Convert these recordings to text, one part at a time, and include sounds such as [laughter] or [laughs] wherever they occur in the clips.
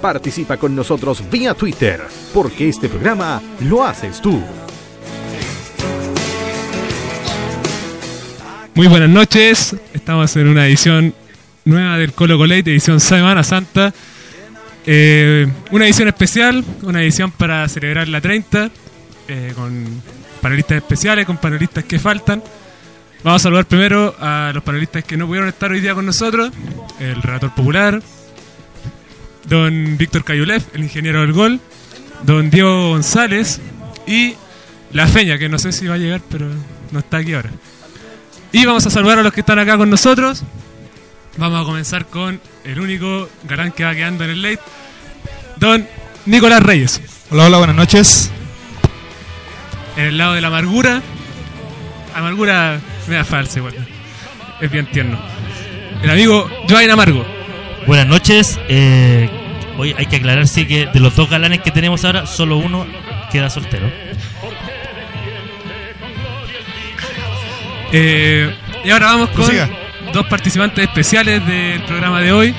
Participa con nosotros vía Twitter, porque este programa lo haces tú. Muy buenas noches, estamos en una edición nueva del Colo Colate, edición Semana Santa. Eh, una edición especial, una edición para celebrar la 30, eh, con panelistas especiales, con panelistas que faltan. Vamos a saludar primero a los panelistas que no pudieron estar hoy día con nosotros, el relator popular, don Víctor Cayulev, el ingeniero del gol, don Diego González y la Feña, que no sé si va a llegar, pero no está aquí ahora. Y vamos a saludar a los que están acá con nosotros. Vamos a comenzar con el único galán que va quedando en el late, don Nicolás Reyes. Hola, hola, buenas noches. En el lado de la amargura, amargura me da falsa igual. Es bien tierno. El amigo Joaquín Amargo. Buenas noches. Eh, hoy hay que aclarar sí que de los dos galanes que tenemos ahora, solo uno queda soltero. Eh, y ahora vamos con Prosiga. dos participantes especiales del programa de hoy.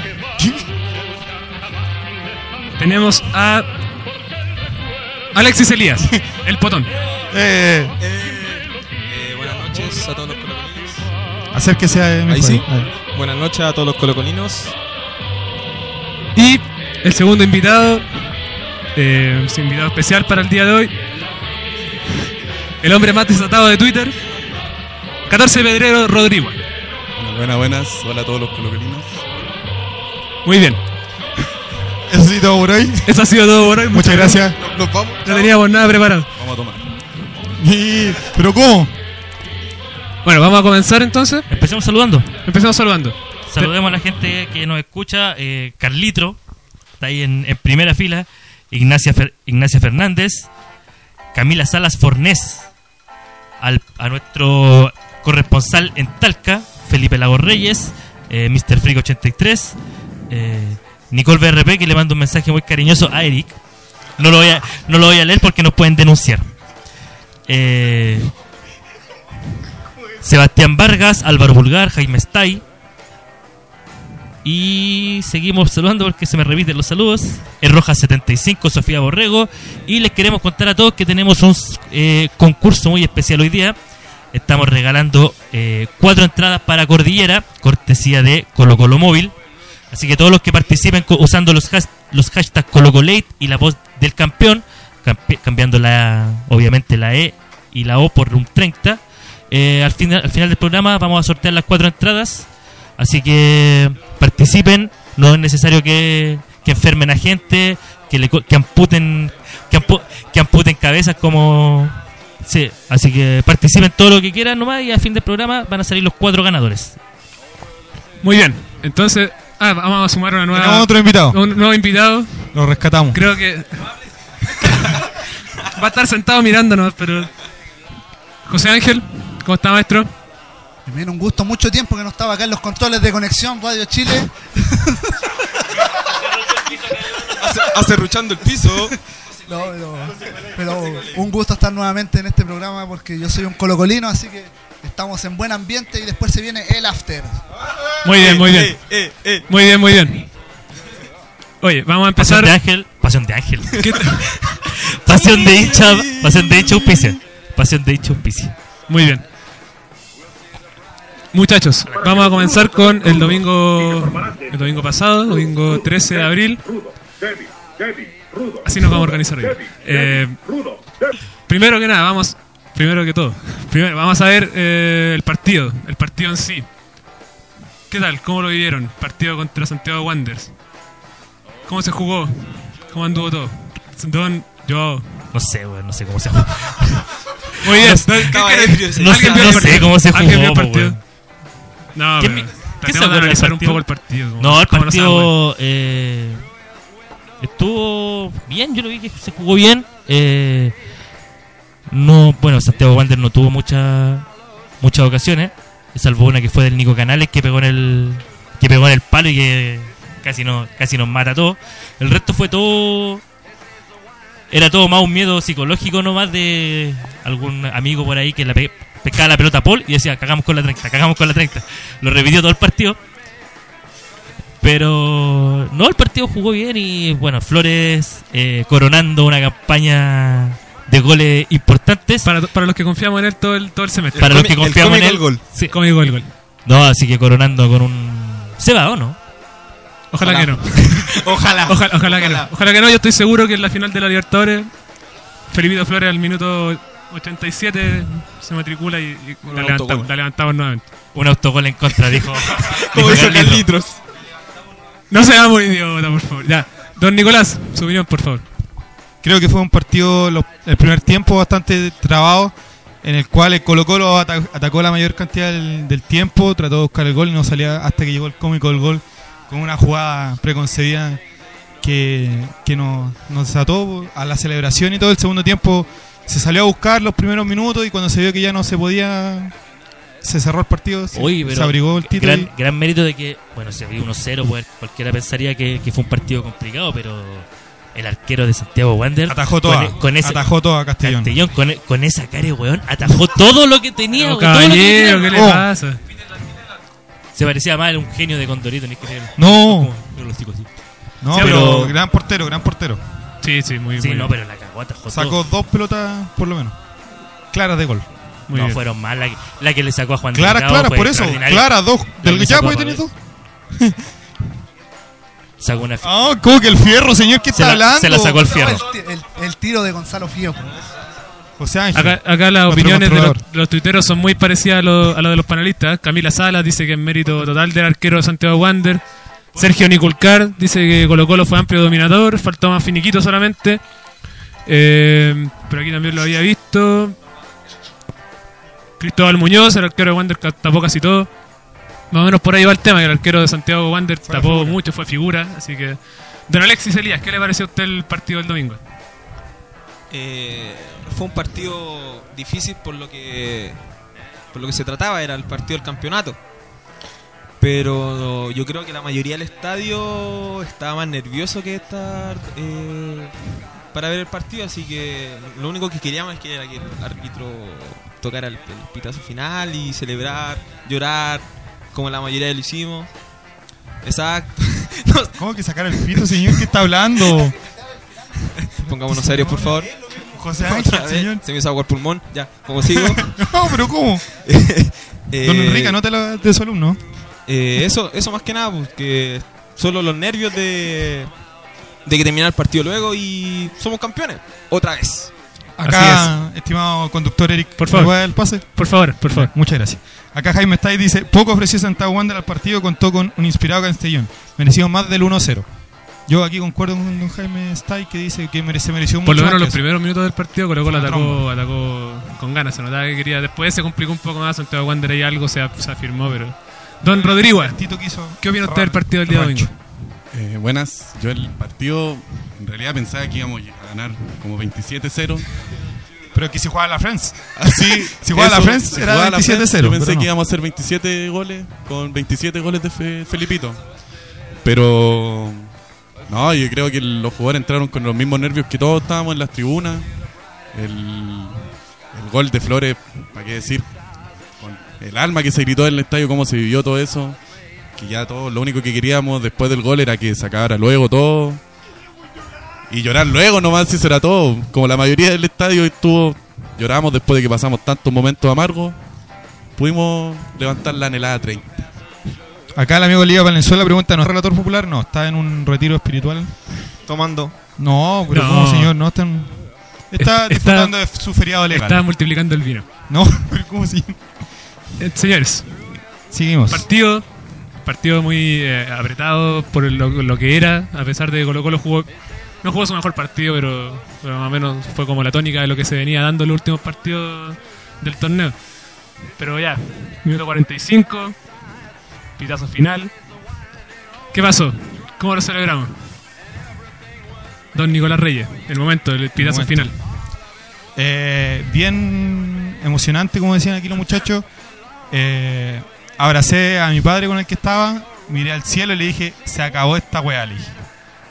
Tenemos a Alexis Elías, el potón. [laughs] Eh, Eh, buenas noches a todos los colocolinos. acérquese a mi Ahí sí. Ahí. Buenas noches a todos los colocolinos. Y el segundo invitado, eh, es invitado especial para el día de hoy, el hombre más desatado de Twitter, 14 Pedrero Rodrigo. Buenas, buenas. Hola a todos los colocolinos. Muy bien, Eso sí, todo por hoy. eso ha sido todo por hoy. Muchas gracias. Nos vamos. No teníamos nada preparado. Vamos a tomar. Y- ¿Pero cómo? Bueno, vamos a comenzar entonces. Empecemos saludando. Empezamos saludando. Saludemos a la gente que nos escucha. Eh, Carlitro, está ahí en, primera fila. Ignacia, Ignacia Fernández. Camila Salas Fornés. Al, a nuestro corresponsal en Talca, Felipe Lagos Reyes. Eh, Mr. Freak 83. Eh, Nicole BRP, que le manda un mensaje muy cariñoso a Eric. No lo voy a, no lo voy a leer porque nos pueden denunciar. Eh, Sebastián Vargas, Álvaro Vulgar, Jaime Stay. Y seguimos saludando porque se me repiten los saludos. Es Roja 75, Sofía Borrego. Y les queremos contar a todos que tenemos un eh, concurso muy especial hoy día. Estamos regalando eh, cuatro entradas para Cordillera, cortesía de Colo Colo Móvil. Así que todos los que participen usando los, has- los hashtags ColoColate y la voz del campeón, campi- cambiando obviamente la E y la O por un 30, eh, al, final, al final del programa vamos a sortear las cuatro entradas. Así que participen, no es necesario que, que enfermen a gente, que, le, co- que amputen que, ampu- que amputen cabezas como... Sí, así que participen todo lo que quieran nomás y al fin del programa van a salir los cuatro ganadores. Muy bien, entonces, ah, vamos a sumar una nueva, Tenemos otro invitado. un nuevo invitado. Lo rescatamos. Creo que [laughs] va a estar sentado mirándonos, pero José Ángel, ¿cómo está maestro? Un gusto, mucho tiempo que no estaba acá en los controles de conexión Radio Chile. Ace- Acerruchando el piso. No, pero, pero un gusto estar nuevamente en este programa porque yo soy un colocolino, así que estamos en buen ambiente y después se viene el after. Muy bien, muy bien. Eh, eh, eh. Muy bien, muy bien. Oye, vamos a Pasión empezar. de Ángel, pasión de Ángel. [laughs] ¿Qué te- Pasión de hincha, pasión de hincha auspicia. Pasión de hincha auspicia. Muy bien. Muchachos, vamos a comenzar con el domingo el domingo pasado, domingo 13 de abril. Así nos vamos a organizar hoy. Eh, primero que nada, vamos, primero que todo, primero, vamos a ver eh, el partido, el partido en sí. ¿Qué tal? ¿Cómo lo vivieron? Partido contra Santiago Wanderers. ¿Cómo se jugó? ¿Cómo anduvo todo? Don, yo. No sé, weón, no sé cómo se jugó. Muy bien. No ¿Qué estaba quiere- ebrio ese No ¿Alguien sé, no sé cómo se ¿Alguien vio el jugó. No, ¿Qué qué se acuerda del un poco el partido. como- No, el partido eh, estuvo bien, yo lo vi que se jugó bien. Eh, no, bueno, Santiago Wander no tuvo muchas muchas ocasiones, salvo una que fue del Nico Canales que pegó en el que pegó en el palo y que casi no casi nos mata a todos. El resto fue todo era todo más un miedo psicológico nomás de algún amigo por ahí que la pe- pescaba la pelota a Paul y decía, cagamos con la 30, cagamos con la 30. Lo repitió todo el partido. Pero no, el partido jugó bien y bueno, Flores eh, coronando una campaña de goles importantes. Para, para los que confiamos en él todo el, todo el semestre. Para los que el confiamos en él. el gol. Sí, como digo el gol. No, así que coronando con un... ¿Se va o no? Ojalá, Ojalá. que no. [laughs] Ojalá. Ojalá, ojalá que no. Ojalá que no. Yo estoy seguro que en la final de la Libertadores, Felipito Flores al minuto 87 se matricula y, la, levantamos, la levantamos nuevamente. Un autogol en contra, dijo. [laughs] Como dijo. Carlitos. No seamos idiota, por favor. Ya. Don Nicolás, su opinión, por favor. Creo que fue un partido, lo- el primer tiempo bastante trabado, en el cual el Colo Colo ata- atacó la mayor cantidad del, del tiempo, trató de buscar el gol y no salía hasta que llegó el cómico del gol con una jugada preconcebida que, que nos, nos desató a la celebración y todo el segundo tiempo se salió a buscar los primeros minutos y cuando se vio que ya no se podía se cerró el partido se, Oye, pero se abrigó el título gran, gran mérito de que, bueno, se vio 1-0, pues, cualquiera pensaría que, que fue un partido complicado, pero el arquero de Santiago Wander atajó toda con, con ese atajó toda Castellón Castellón, con, con esa cara, weón, atajó todo lo que tenía, Pero, weón, todo lo que caballero, tenía. ¿qué le Oh. pasa? Se parecía más a un genio de Condorito, ni que no Como- como los chicos, sí. no Sí, pero, pero- gran portero gran portero Sí, sí, muy, Sí, muy no, bien. pero la cagó, atajó Sacó todo. dos pelotas, por lo menos. Claras de gol. Muy no bien. fueron mal. La, que- la que le sacó a Juan Claras, Delgado claras, fue por eso. extraordinaria. Claras, dos. Del que que ya sacó puede tener dos. [laughs] Sacó una. Ah, ¿cómo que el fierro, señor? ¿Qué se, está la, hablando? se la sacó el No, fierro. el, el- el tiro de Gonzalo Fío. José Ángel. Acá, acá las Nuestro opiniones de los, controlador. los tuiteros son muy parecidas a lo, a lo de los panelistas. Camila Salas dice que es mérito total del arquero de Santiago Wander. Sergio Niculcar dice que Colo Colo fue amplio dominador, faltó más finiquito solamente. Eh, pero aquí también lo había visto. Cristóbal Muñoz, el arquero de Wander tapó casi todo. Más o menos por ahí va el tema, que el arquero de Santiago Wander Fue tapó figura. mucho, fue figura. Así que. Don Alexis Elías, ¿qué le pareció a usted el partido del domingo? Eh, fue un partido difícil por lo que por lo que se trataba, era el partido del campeonato. Pero yo creo que la mayoría del estadio estaba más nervioso que estar eh, para ver el partido, así que lo único que queríamos es que el árbitro tocara el, el pitazo final y celebrar, llorar, como la mayoría lo hicimos. Exacto. [laughs] No, ¿Cómo que sacar el pito, señor? ¿Qué está hablando? pongámonos serios, por favor. José Ángel, señor. Se me hizo agua el pulmón. Ya, como sigo. [laughs] No, pero ¿cómo? [laughs] Eh, Don Enrique, anótalo de su alumno. Eh, eso, eso más que nada, porque solo los nervios de, de que termina el partido luego y somos campeones. Otra vez. Acá, estimado conductor Eric, Por favor. ¿me puede dar el pase? Por favor, por favor. Muchas gracias. Acá Jaime Stay dice, poco ofreció Santiago Wander al partido, contó con un inspirado Castellón. Mereció más del 1-0. Yo aquí concuerdo con don Jaime Stay que dice que merece, mereció Por mucho lo más menos los primeros minutos del partido Colo Colo La atacó, atacó con ganas, se notaba que quería. Después se complicó un poco más, Santiago Wander ahí algo se, se afirmó, pero. Don Rodrigo, Tito quiso ¿qué opina usted del partido del día domingo? Eh, buenas, yo el partido en realidad pensaba que íbamos a ganar como 27-0. Pero que si jugaba la France. Así, [laughs] Si jugaba la si era jugaba la 27-0, Friends, Yo pensé no. que íbamos a hacer 27 goles con 27 goles de Fe- Felipito. Pero no, yo creo que los jugadores entraron con los mismos nervios que todos estábamos en las tribunas. El, el gol de Flores, ¿para qué decir? El alma que se gritó en el estadio, cómo se vivió todo eso. Que ya todo, lo único que queríamos después del gol era que se acabara luego todo. Y llorar luego nomás, si eso era todo. Como la mayoría del estadio estuvo, lloramos después de que pasamos tantos momentos amargos. Pudimos levantar la anhelada 30. Acá el amigo Liga Valenzuela pregunta, ¿no es relator popular? No, está en un retiro espiritual. Tomando. No, pero No. ¿cómo, señor? No, está, en- está Está- disfrutando de su feriado legal. Estaba multiplicando el vino. No, [laughs] pero ¿cómo si? Eh, señores, Seguimos. partido partido muy eh, apretado por lo, lo que era, a pesar de que Colo Colo jugó. No jugó su mejor partido, pero, pero más o menos fue como la tónica de lo que se venía dando en los últimos partidos del torneo. Pero ya, minuto 45, pitazo final. ¿Qué pasó? ¿Cómo lo celebramos? Don Nicolás Reyes, el momento, el pitazo momento. final. Eh, bien emocionante, como decían aquí los muchachos. Eh, abracé a mi padre con el que estaba, miré al cielo y le dije, se acabó esta weá, le dije.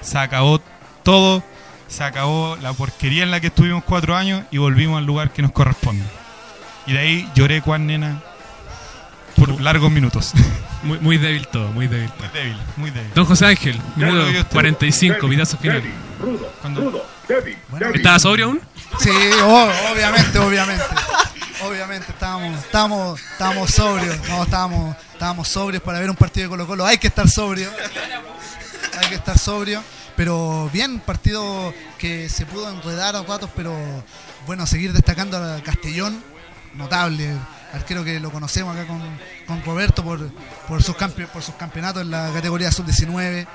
Se acabó todo, se acabó la porquería en la que estuvimos cuatro años y volvimos al lugar que nos corresponde. Y de ahí lloré cuán nena por largos minutos. [laughs] Muy, muy débil todo, muy débil. todo. Muy débil, muy débil. Don José Ángel, minuto usted. 45, pitazo final. Cuando- Bueno, ¿Estaba sobrio aún? Sí, obviamente, obviamente. [laughs] Obviamente, estábamos, estábamos, estábamos sobrios. No, estábamos, estábamos sobrios para ver un partido de Colo Colo. Hay que estar sobrio. Hay que estar sobrio. Pero bien, partido que se pudo enredar a ratos, pero bueno, seguir destacando a Castellón, notable. Arquero que lo conocemos acá con, con Roberto por, por, sus campe- por sus campeonatos en la categoría sub-19.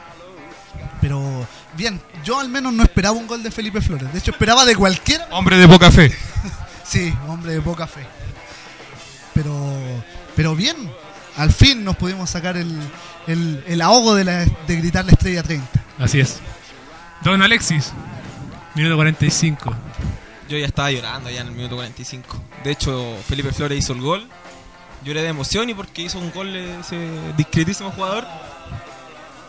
Pero bien, yo al menos no esperaba un gol de Felipe Flores. De hecho, esperaba de cualquiera Hombre de poca fe. [laughs] Sí, hombre de poca fe. Pero, pero bien, al fin nos pudimos sacar el, el, el ahogo de, la, de gritar la estrella 30. Así es. Don Alexis, minuto 45. Yo ya estaba llorando ya en el minuto 45. De hecho, Felipe Flores hizo el gol. Lloré de emoción y porque hizo un gol ese discretísimo jugador.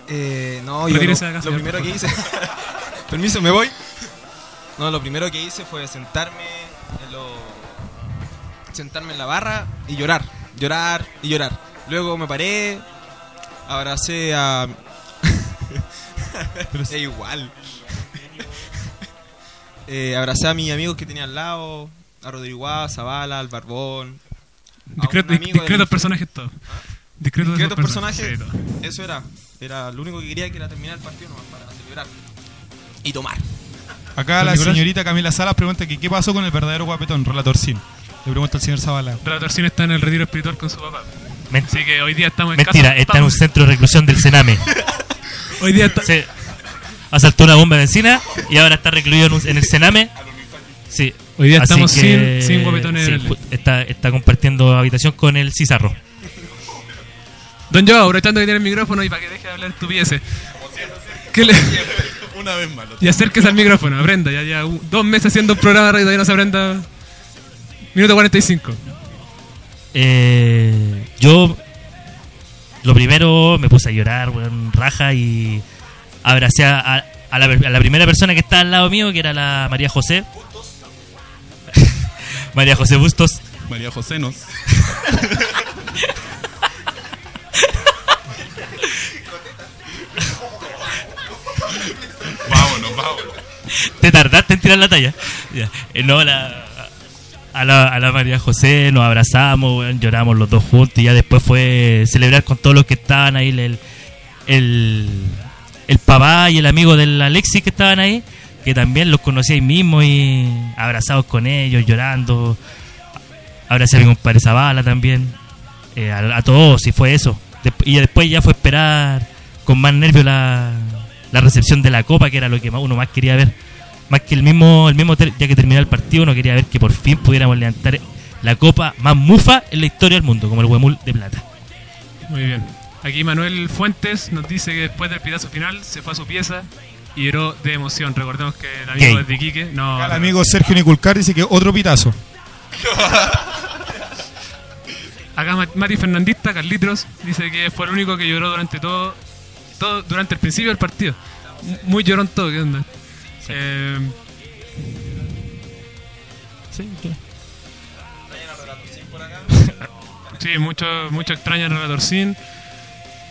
Eh, no, yo lo, primero que hice. [laughs] Permiso, me voy. No, lo primero que hice fue sentarme en lo- sentarme en la barra y llorar, llorar y llorar. Luego me paré, abracé a [laughs] Pero es igual. [laughs] Eh, abracé a mis amigos que tenía al lado, a Rodrigo Guá, Zavala, al Barbón. a Discreto- discretos personajes todos. Discretos, Discretos personajes. Todo. Eso era. Era lo único que quería que era terminar el partido nomás para celebrar. Y tomar. Acá la Nicolás. señorita Camila Salas pregunta que qué pasó con el verdadero guapetón, Relator Sin. Le pregunta al señor Zavala. La torsión está en el retiro espiritual con su papá. Men- Así que hoy día estamos en Mentira, casa. está en un centro de reclusión del Sename. [laughs] Hoy día está- Se asaltó una bomba de benzina y ahora está recluido en, un- en el Sename. Sí. Hoy día Así estamos que, sin, sin guapetones sí, está compartiendo habitación con el Cizarro. Don Joe, aprovechando que tiene el micrófono y para que deje de hablar estupideces. ¿Qué le... Una vez malo. Y acérquese al micrófono, aprenda. Ya, ya un- dos meses haciendo un programa de radio y todavía no se aprenda. Minuto 45. Eh, yo, lo primero, me puse a llorar, weón, raja y abracé a, a- a la, a la primera persona que estaba al lado mío, que era la María José. [laughs] María José Bustos. María José nos. [laughs] vámonos, vámonos. Te tardaste en tirar la talla. Ya. Eh, no, la, a, la, a la María José nos abrazamos, lloramos los dos juntos y ya después fue celebrar con todos los que estaban ahí, el, el, el papá y el amigo del Alexis que estaban ahí, que también los conocí ahí mismo y abrazados con ellos, llorando. Abracé a mi compadre Zavala también, eh, a, todos y fue eso. Y después ya fue esperar con más nervio la, la recepción de la copa, que era lo que más- uno más quería ver. Más que el mismo, el mismo ya que terminó el partido, uno quería ver que por fin pudiéramos levantar la copa más mufa en la historia del mundo, como el Huemul de Plata. Muy bien. Aquí Manuel Fuentes nos dice que después del pitazo final se fue a su pieza y lloró de emoción. Recordemos que el amigo es de Quique. No, Acá el amigo Sergio Niculcar dice que otro pitazo. [laughs] Acá Ma- Mati Fernandista, Carlitos, dice que fue el único que lloró durante todo, todo durante el principio del partido. Muy llorón todo, ¿qué onda? Eh, [laughs] sí, mucho, mucho extraña el relator sin.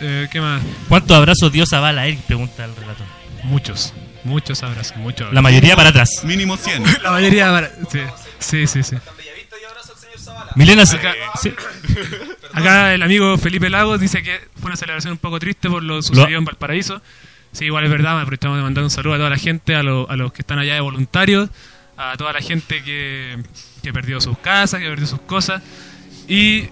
Eh, ¿Qué más? ¿Cuántos abrazos dio Zavala a él? Pregunta el relator. Muchos, muchos abrazos, muchos. La mayoría para atrás. Mínimo 100. [laughs] La mayoría para- sí, sí, sí, sí. Milena, se- Acá- sí. [laughs] Acá el amigo Felipe Lagos dice que fue una celebración un poco triste por lo sucedido en Valparaíso. Sí, igual es verdad, aprovechamos de mandar un saludo a toda la gente, a, lo- a los que están allá de voluntarios, a toda la gente que, que perdió sus casas, que perdió sus cosas. Y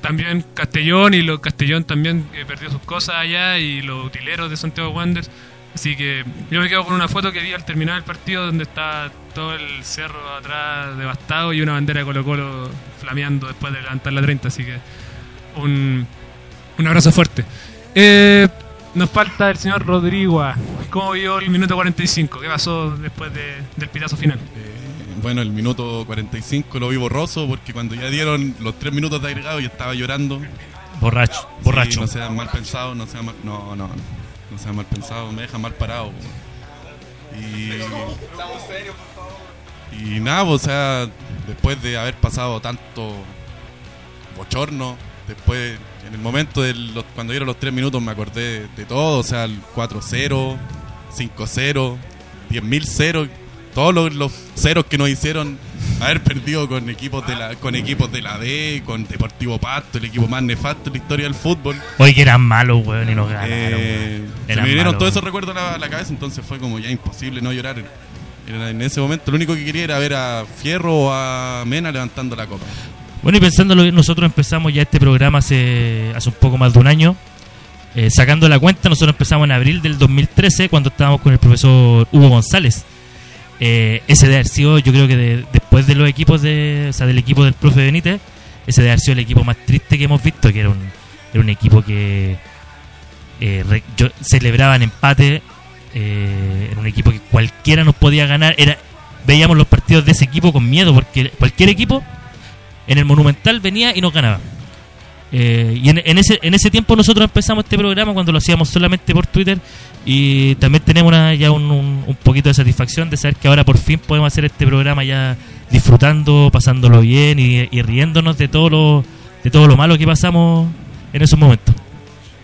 también Castellón y los Castellón también que perdió sus cosas allá y los utileros de Santiago Wanderers. Así que yo me quedo con una foto que vi al terminar el partido donde está todo el cerro atrás devastado y una bandera de Colo Colo flameando después de levantar la 30. Así que un, un abrazo fuerte. Eh, nos falta el señor Rodrigo. ¿Cómo vio el minuto 45? ¿Qué pasó después de- del pitazo final? Eh, bueno, el minuto 45 lo vi borroso porque cuando ya dieron los tres minutos de agregado yo estaba llorando. Borracho, Sí, borracho. no sean mal pensados, no sean mal, no, no, no, no sean mal pensados, me dejan mal parado. Y, y nada, pues, o sea, después de haber pasado tanto bochorno, después, en el momento de los, cuando dieron los tres minutos, me acordé de todo. O sea, el 4-0, 5-0, 10.000-0. Todos los, los ceros que nos hicieron haber perdido con equipos de la con equipos de la D, con Deportivo Pasto, el equipo más nefasto de la historia del fútbol. Hoy que eran malos, weón, y nos ganaron. Eh, se me vinieron malos, todos esos recuerdos a la, a la cabeza, entonces fue como ya imposible no llorar. En ese momento lo único que quería era ver a Fierro o a Mena levantando la copa. Bueno, y pensándolo bien, nosotros empezamos ya este programa hace, hace un poco más de un año. Eh, sacando la cuenta, nosotros empezamos en abril del 2013 cuando estábamos con el profesor Hugo González. Eh, ese de yo creo que de- después de los equipos de, o sea, del equipo del profe Benítez, ese de el equipo más triste que hemos visto, que era un, era un equipo que eh, celebraban empate, eh, era un equipo que cualquiera nos podía ganar, era veíamos los partidos de ese equipo con miedo, porque cualquier equipo en el Monumental venía y nos ganaba. Eh, y en, ese, en ese tiempo nosotros empezamos este programa cuando lo hacíamos solamente por Twitter y también tenemos ya un, un- poquito de satisfacción de saber que ahora por fin podemos hacer este programa ya disfrutando, pasándolo bien y, y riéndonos de todo lo de todo lo malo que pasamos en esos momentos.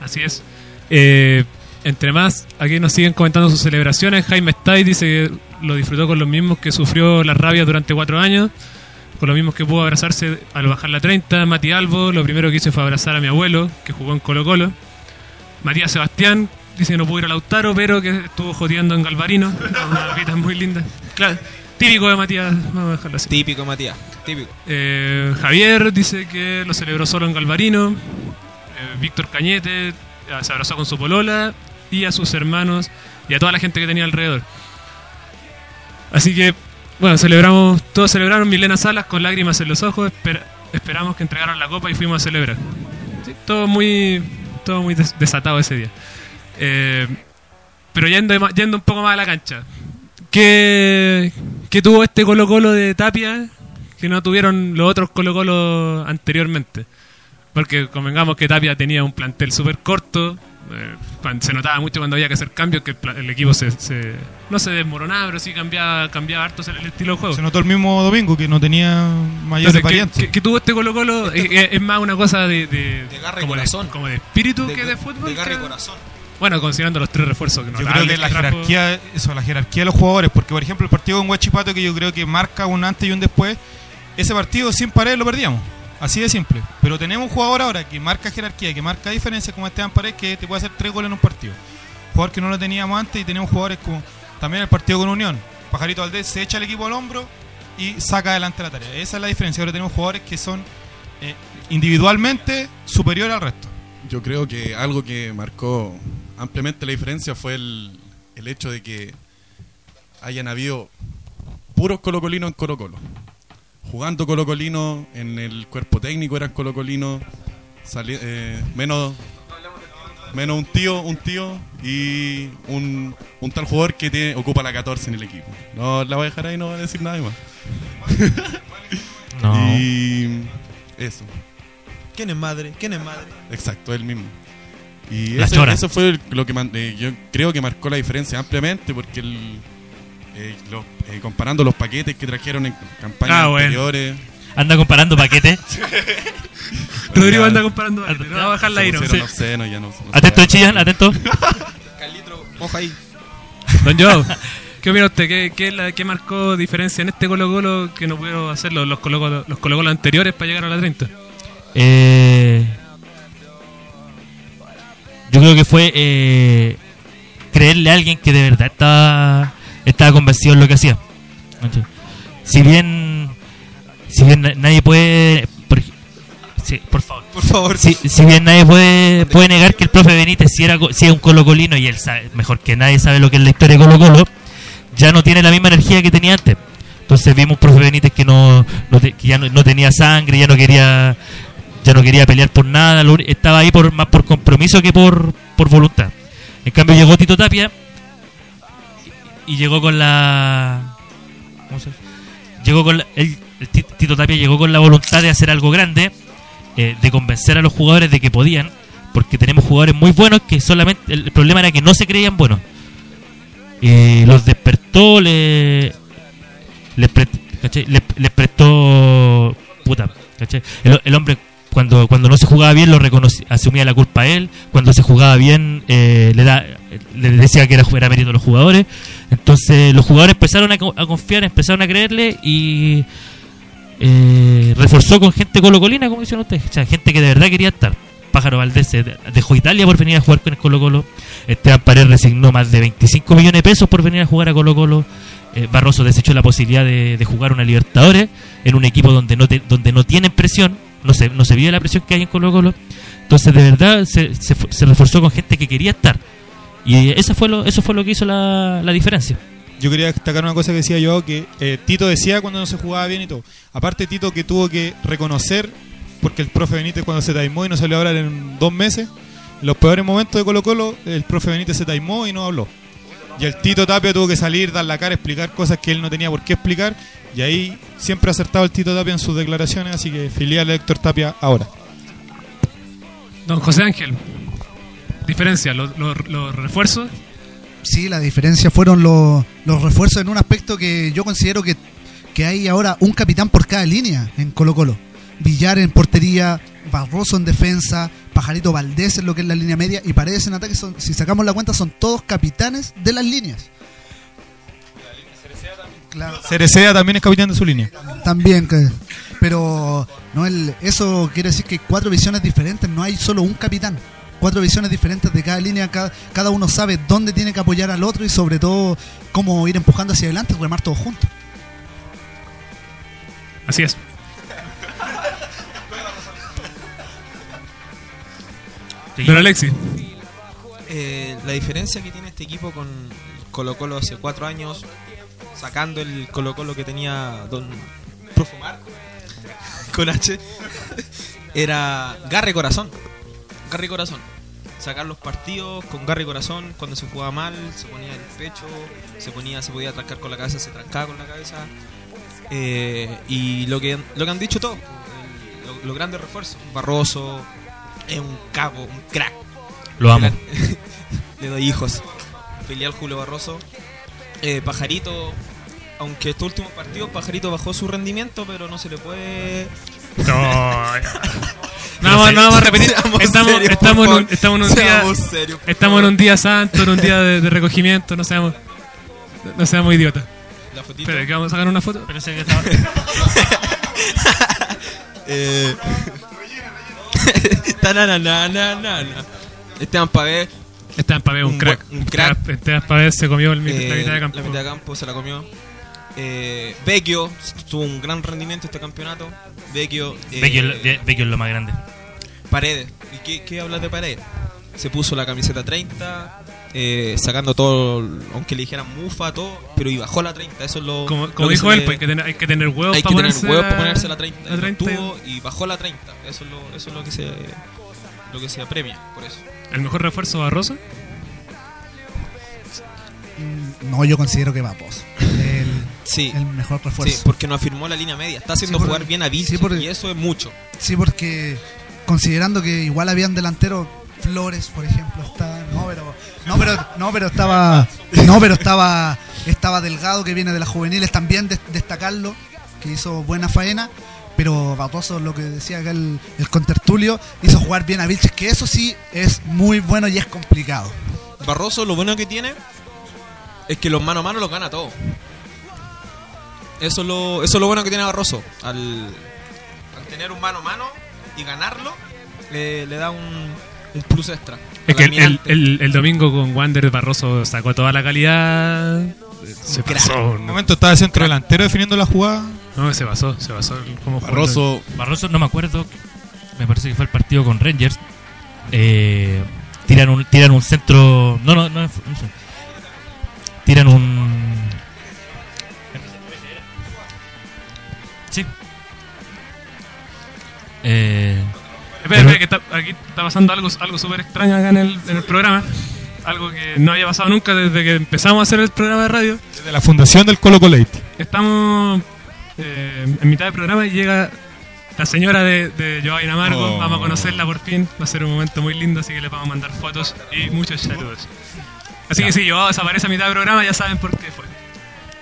Así es. Eh, entre más, aquí nos siguen comentando sus celebraciones. Jaime Stay dice que lo disfrutó con los mismos que sufrió la rabia durante cuatro años, con los mismos que pudo abrazarse al bajar la 30. Mati Albo, lo primero que hice fue abrazar a mi abuelo, que jugó en Colo Colo. Matías Sebastián dice que no pudo ir a Lautaro, pero que estuvo joteando en Galvarino. Una vida muy linda. Claro, típico de Matías, vamos a dejarlo así. Típico, Matías. Típico. Eh, Javier dice que lo celebró solo en Galvarino. Eh, Víctor Cañete eh, se abrazó con su polola y a sus hermanos y a toda la gente que tenía alrededor. Así que, bueno, celebramos, todos celebraron Milena Salas con lágrimas en los ojos. esper- esperamos que entregaran la copa y fuimos a celebrar. Sí, todo muy, todo muy des- desatado ese día. Eh, pero yendo, yendo un poco más a la cancha. ¿Qué, qué tuvo este Colo Colo de Tapia que no tuvieron los otros Colo Colo anteriormente? Porque convengamos que Tapia tenía un plantel súper corto. Eh, se notaba mucho cuando había que hacer cambios que el, equipo se, se- no se desmoronaba, pero sí cambiaba, cambiaba harto el estilo de juego. Se notó el mismo domingo que no tenía mayores Entonces, ¿qué, variantes. qué tuvo este Colo Colo? Es, es- es más una cosa de, de, De garra y como, corazón. como de espíritu que de fútbol. De garra y que- corazón. Bueno, considerando los tres refuerzos que Yo notables creo que la jerarquía, eso, la jerarquía de los jugadores, porque por ejemplo el partido con Huachipato que yo creo que marca un antes y un después, ese partido sin pared lo perdíamos, así de simple. Pero tenemos un jugador ahora que marca jerarquía, que marca diferencia como Esteban Paredes, que te puede hacer tres goles en un partido. Jugador que no lo teníamos antes y tenemos jugadores como también el partido con Unión. Pajarito Valdés se echa el equipo al hombro y saca adelante la tarea. Esa es la diferencia. Ahora tenemos jugadores que son eh, individualmente superiores al resto. Yo creo que algo que marcó ampliamente la diferencia fue el, el hecho de que hayan habido puros colocolinos en Colo Colo. Jugando colocolinos, en el cuerpo técnico eran colocolinos, sali- eh, menos menos un tío, un tío y un, un tal jugador que tiene, ocupa la 14 en el equipo. No la voy a dejar ahí, no voy a decir nada más. No. [laughs] Y eso. ¿Quién es madre? ¿Quién es madre? Exacto, él mismo. Y La eso, fue lo que man- eh, yo creo que marcó la diferencia ampliamente porque el, eh, lo- eh, comparando los paquetes que trajeron en campañas Ah, bueno. anteriores, Anda comparando paquetes. [laughs] Rodrigo anda comparando. Anda- No va a bajar la Sí. ya no, no se Atento, hablar. atento. Carlitro, ojo ahí. Don Joe, ¿qué opina usted? ¿Qué, qué, es la- qué marcó diferencia en este Colo Colo que no pudieron hacer los, los Colo Colo los Colo Colo anteriores para llegar a la 30? Eh, yo creo que fue eh, creerle a alguien que de verdad estaba, estaba convencido en lo que hacía. Si bien, si bien na- nadie puede, por, por favor. Por favor. Si, si bien nadie puede, puede negar que el profe Benítez si era si es un colocolino y él sabe, mejor que nadie sabe lo que es la historia de Colo Colo, ya no tiene la misma energía que tenía antes. Entonces vimos un profe Benítez que no, no te- que ya no, no tenía sangre, ya no quería ya no quería pelear por nada, estaba ahí por más por compromiso que por, por voluntad. En cambio llegó Tito Tapia y, llegó con la ¿cómo se llegó con la- el, el Ti- Tito Tapia llegó con la voluntad de hacer algo grande, eh, de convencer a los jugadores de que podían, porque tenemos jugadores muy buenos que solamente el problema era que no se creían buenos. Y los despertó, le, les. Les- prestó puta. El, el hombre cuando, cuando no se jugaba bien lo reconocí- asumía la culpa a él, cuando se jugaba bien eh, le, da, le decía que era, era mérito de los jugadores. Entonces los jugadores empezaron a, co- a confiar, empezaron a creerle y eh, reforzó con gente colocolina, como dicen ustedes, o sea, gente que de verdad quería estar. Pájaro Valdés de- dejó Italia por venir a jugar con el Colo Colo. Esteban Paredes resignó más de 25 millones de pesos por venir a jugar a Colo Colo. Eh, Barroso desechó la posibilidad de, de jugar una Libertadores en un equipo donde no te- donde no tienen presión, no se, no se vive la presión que hay en Colo Colo. Entonces de verdad se, se reforzó con gente que quería estar. Y eso fue lo, eso fue lo que hizo la, la diferencia. Yo quería destacar una cosa que decía yo, que eh, Tito decía cuando no se jugaba bien y todo. Aparte Tito que tuvo que reconocer, porque el profe Benítez cuando se taimó y no salió a hablar en dos meses, en los peores momentos de Colo Colo, el profe Benítez se taimó y no habló. Y el Tito Tapia tuvo que salir, dar la cara, explicar cosas que él no tenía por qué explicar. Y ahí siempre ha acertado el Tito Tapia en sus declaraciones, así que filial a Héctor Tapia ahora. Don José Ángel, diferencia, los, los- los refuerzos. Sí, la diferencia fueron los, los refuerzos en un aspecto que yo considero que, que hay ahora un capitán por cada línea en Colo Colo. Villar en portería, Barroso en defensa, Pajarito Valdés en lo que es la línea media y Paredes en ataque. Son, si sacamos la cuenta, son todos capitanes de las líneas. Claro, Cerecea también es capitán de su línea. también. pero no el, eso quiere decir que hay cuatro visiones diferentes, no hay solo un capitán. Cuatro visiones diferentes de cada línea, cada, cada uno sabe dónde tiene que apoyar al otro y sobre todo cómo ir empujando hacia adelante y remar todos juntos. Así es. Don Alexi, Eh, la diferencia que tiene este equipo con Colo Colo hace cuatro años, sacando el Colo Colo que tenía Don Profumar [laughs] con H, era Garre Corazón. Garre Corazón. Sacar los partidos con Garre Corazón, cuando se jugaba mal, se ponía en el pecho, se ponía, se podía trancar con la cabeza, se trancaba con la cabeza. Eh, y lo que, lo que han dicho todos, lo- los grandes refuerzos. Barroso es un capo, un crack. Lo amo. [laughs] Le doy hijos. Filial Julio Barroso. Eh, Pajarito, aunque estos últimos partidos Pajarito bajó su rendimiento, pero no se le puede. No, vamos- [laughs] no vamos a repetir. Seamos Estamos, serios, estamos, en un, estamos en un día. Serios, Estamos en un día santo, en un día de, de recogimiento, no seamos. No seamos idiotas. La fotito. Espera, que vamos a sacar una foto. Pero estaba- [laughs] Eh... [laughs] Esteban Pavé, Esteban Pavé, un, Un crack. un crack. Esteban- Pavé se comió el, eh, la mitad de campo. la mitad de campo se la comió. Eh, Vecchio tuvo un gran rendimiento este campeonato. Vecchio, eh, Vecchio es lo- Vecchio es lo más grande. Paredes. ¿Y qué, qué hablas de Paredes? Se puso la camiseta 30, eh, sacando todo, aunque le dijeran mufa, todo, pero y bajó la 30. Eso es lo. Como, lo como que dijo él, pues, hay que tener, hay que tener huevos hay que para tener ponerse, huevos para ponerse la 30. la y 30. lo tuvo y bajó la 30. Eso es lo, eso es lo que se lo que se apremia, por eso. El mejor refuerzo Barroso. Mm, No, yo considero que va Pozo. El, [laughs] Sí. el mejor Sí, refuerzo. porque no afirmó la línea media. Está haciendo Sí, porque- jugar bien a Vilches sí, porque- y eso es mucho. Sí, porque considerando que igual habían delanteros Flores, por ejemplo, está no, pero no, pero no, pero estaba no, pero estaba estaba Delgado que viene de las juveniles también des- destacarlo, que hizo buena faena, pero Barroso lo que decía acá el, el contertulio hizo jugar bien a Vilches, que eso sí es muy bueno y es complicado. Barroso lo bueno que tiene es que los mano a mano los gana todos. Eso es lo, eso es lo bueno que tiene Barroso. Al, al tener un mano a mano y ganarlo, le, le da un, un plus extra. Es que el, el, Almirante. el- el domingo con Wander Barroso sacó toda la calidad. Se pasó. En un momento estaba de centro delantero definiendo la jugada. No, se basó, se jugó. Barroso, Barroso, no me acuerdo. Me parece que fue el partido con Rangers. Eh, tiran, un, tiran un centro. No, no, no. Tiran un. Eh, Espera, espera, que está- aquí está pasando algo algo súper extraño acá en el, en el programa. Algo que no había pasado nunca desde que empezamos a hacer el programa de radio. Desde la fundación del Colo Colate. Estamos eh, en mitad del programa y llega la señora de, de Giovanna Amargo. Oh. Vamos a conocerla por fin. Va a ser un momento muy lindo, así que les vamos a mandar fotos y muchos saludos. Así que si yo desaparece a mitad del programa, ya saben por qué fue.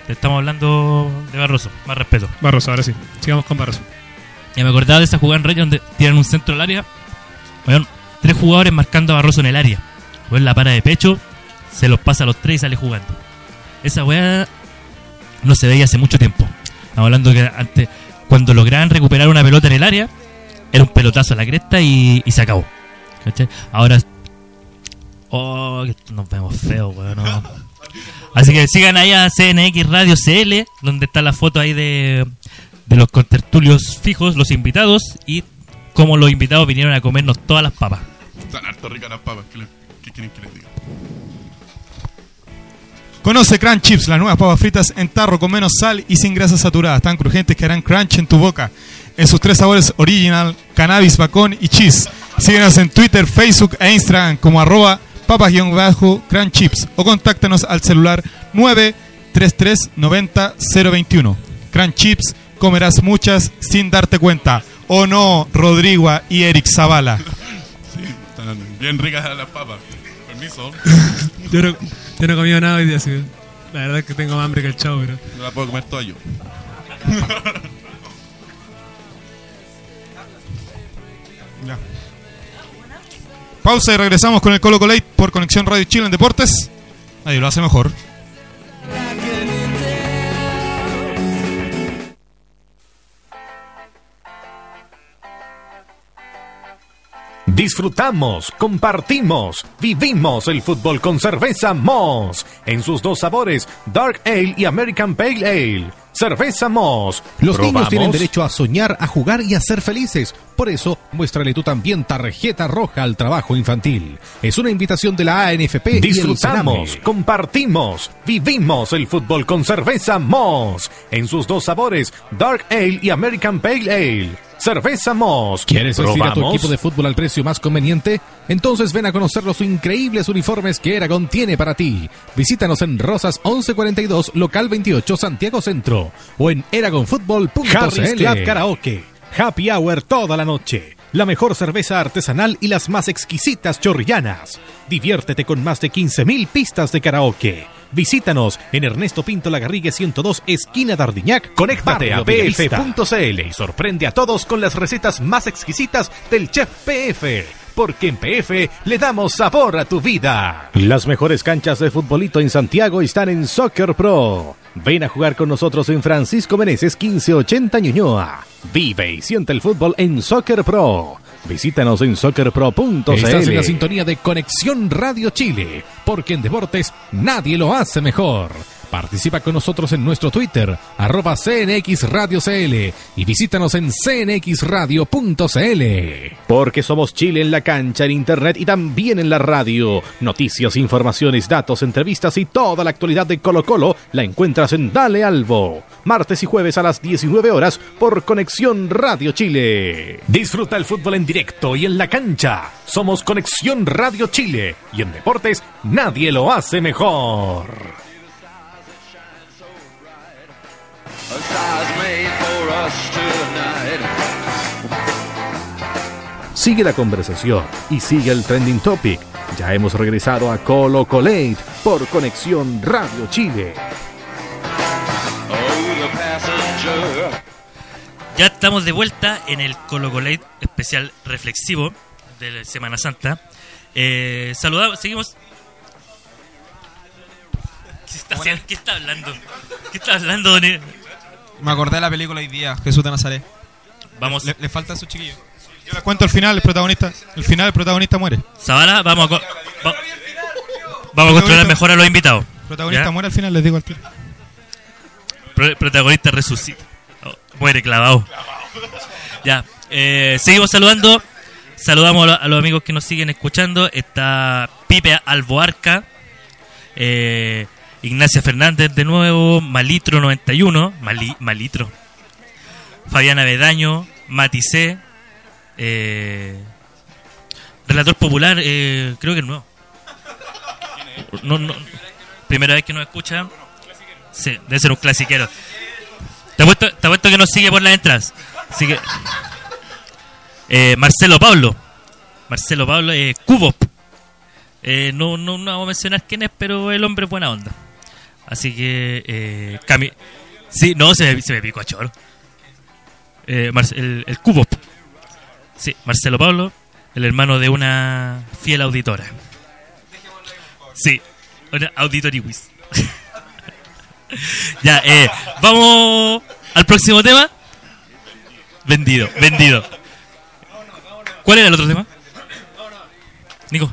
te estamos hablando de Barroso. Más respeto. Barroso, ahora sí. Sigamos con Barroso. Y me acordaba de esa jugada en Reyes donde tiran un centro al área. Weón, tres jugadores marcando a Barroso en el área. Weón, la para de pecho, se los pasa a los tres y sale jugando. Esa weá no se veía hace mucho tiempo. Estamos hablando que antes, cuando lograban recuperar una pelota en el área, era un pelotazo a la cresta y, se acabó. ¿Cachai? Ahora. Oh, nos vemos feos, weón. Así que sigan ahí a CNX Radio CL, donde está la foto ahí de, de los contertulios fijos, los invitados, y cómo los invitados vinieron a comernos todas las papas. Están harto ricas las papas. ¿Qué, quieren que les diga? Conoce Crunch Chips, las nuevas papas fritas en tarro con menos sal y sin grasas saturadas, tan crujientes que harán crunch en tu boca. En sus tres sabores original, cannabis, bacon y cheese. Síguenos en Twitter, Facebook e Instagram como arroba papas-crunch chips o contáctanos al celular 933 90 021. Crunch Chips, comerás muchas sin darte cuenta. ¿O no, Rodrigo y Eric Zavala? [laughs] Sí, están bien ricas las papas. Permiso. [laughs] Yo no, yo no he comido nada hoy día, así que la verdad es que tengo más hambre que el chavo, pero. No la puedo comer toda yo. [laughs] Ya. Pausa y regresamos con el Colo Colate por Conexión Radio Chile en Deportes. Nadie lo hace mejor. Disfrutamos, compartimos, vivimos el fútbol con cerveza Moss en sus dos sabores, Dark Ale y American Pale Ale. Cerveza Moss. Los niños tienen derecho a soñar, a jugar y a ser felices. Por eso, muéstrale tú también tarjeta roja al trabajo infantil. Es una invitación de la ANFP y el Disfrutamos, compartimos, vivimos el fútbol con cerveza Moss en sus dos sabores, Dark Ale y American Pale Ale. Cerveza Moss. ¿Quieres vestir a tu equipo de fútbol al precio más conveniente? Entonces ven a conocer los increíbles uniformes que Eragon tiene para ti. Visítanos en Rosas 1142, local 28, Santiago Centro. O en eragonfutbol.cl. Club Karaoke. Happy Hour toda la noche. La mejor cerveza artesanal y las más exquisitas chorrillanas. Diviértete con más de 15.000 pistas de karaoke. Visítanos en Ernesto Pinto Lagarrigue 102, esquina Dardiñac. Conéctate a pf.cl y sorprende a todos con las recetas más exquisitas del chef PF. Porque en PF le damos sabor a tu vida. Las mejores canchas de futbolito en Santiago están en Soccer Pro. Ven a jugar con nosotros en Francisco Meneses 1580 Ñuñoa. Vive y siente el fútbol en Soccer Pro. Visítanos en soccerpro.cl. Estás en la sintonía de Conexión Radio Chile, porque en deportes nadie lo hace mejor. Participa con nosotros en nuestro Twitter, arroba CNX Radio CL, y visítanos en cnxradio.cl. Porque somos Chile en la cancha, en internet y también en la radio. Noticias, informaciones, datos, entrevistas y toda la actualidad de Colo Colo la encuentras en Dale Albo. Martes y jueves a las 19 horas por Conexión Radio Chile. Disfruta el fútbol en directo y en la cancha. Somos Conexión Radio Chile y en deportes nadie lo hace mejor. Sigue la conversación y sigue el trending topic. Ya hemos regresado a Colo Colate por Conexión Radio Chile. Oh, the passenger. Ya estamos de vuelta en el Colo Colate especial reflexivo de la Semana Santa. Eh, saludamos, seguimos. ¿Qué está, haciendo? ¿Qué está hablando? ¿Qué está hablando, don Me acordé de la película hoy día, Jesús de Nazaret. Vamos, Le, le falta a su chiquillo. Yo les cuento al final, el protagonista, el final el protagonista muere. Zavala, vamos a, co- va- vamos a controlar mejor a los invitados. El protagonista ¿Ya? muere al final, les digo al tiro. Pro- protagonista resucita. Oh, muere clavado. Ya, eh, seguimos saludando. Saludamos a, lo- a los amigos que nos siguen escuchando. Está Pipe Alboarca, eh, Ignacia Fernández de nuevo, Malitro 91, Mali- Malitro, Fabiana Bedaño, Maticé, eh, Relator Popular, eh, creo que es nuevo. No, no, primera vez que nos escucha. Sí, debe ser un clasiquero. Te apuesto, te que nos sigue por las entradas. Así. Eh, Marcelo Pablo. Marcelo Pablo, eh, Cubop. No, no, no vamos a mencionar quién es, pero el hombre es buena onda. Así que. Eh, Cami- sí, no, se me, se me picó a choro. Eh, el, el Cubo. Sí, Marcelo Pablo, el hermano de una fiel auditora. Sí, una auditoriwis. [laughs] ya, eh, vamos al próximo tema. Vendido, vendido. ¿Cuál era el otro tema? Nico.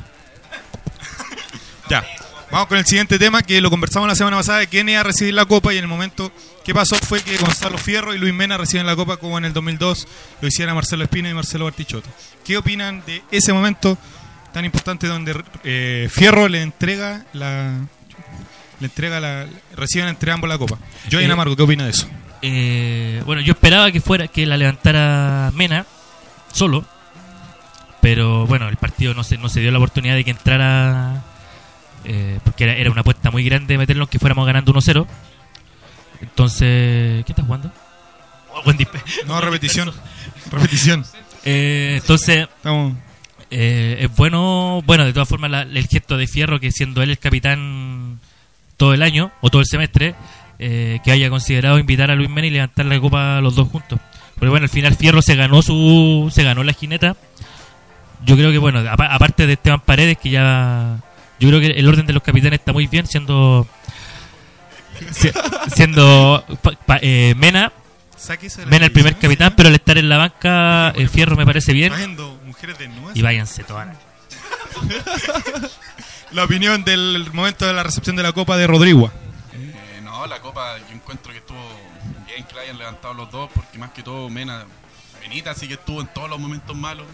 Vamos con el siguiente tema que lo conversamos la semana pasada de quién iba a recibir la copa y en el momento que pasó fue que Gonzalo Fierro y Luis Mena reciben la copa como en el 2002 lo hiciera Marcelo Espina y Marcelo Bartichotto. ¿Qué opinan de ese momento tan importante donde eh, Fierro le entrega la le entrega la reciben entre ambos la copa? Joey Eh, Amargo, ¿qué opina de eso? Eh, bueno, yo esperaba que fuera que la levantara Mena solo, pero bueno, el partido no se, no se dio la oportunidad de que entrara eh, porque era, era una apuesta muy grande meternos que fuéramos ganando 1-0. Entonces, ¿qué estás jugando? Oh, buen No, repetición. repetición. Eh, entonces, eh, es bueno, bueno, de todas formas la- el gesto de Fierro que siendo él el capitán todo el año o todo el semestre, eh, que haya considerado invitar a Luis Mena y levantar la copa los dos juntos. Porque bueno, al final Fierro se ganó su, se ganó la esquineta. Yo creo que bueno, apa- aparte de Esteban Paredes que ya, yo creo que el orden de los capitanes está muy bien, siendo, si- siendo pa- pa- eh, Mena, Mena el primer capitán, pero al estar en la banca eh, Fierro me parece bien y váyanse todas. [laughs] La opinión del momento de la recepción de la copa de Rodrigo. Eh, no, la copa yo encuentro que estuvo bien que la hayan levantado los dos, porque más que todo Mena, Benita sí que estuvo en todos los momentos malos,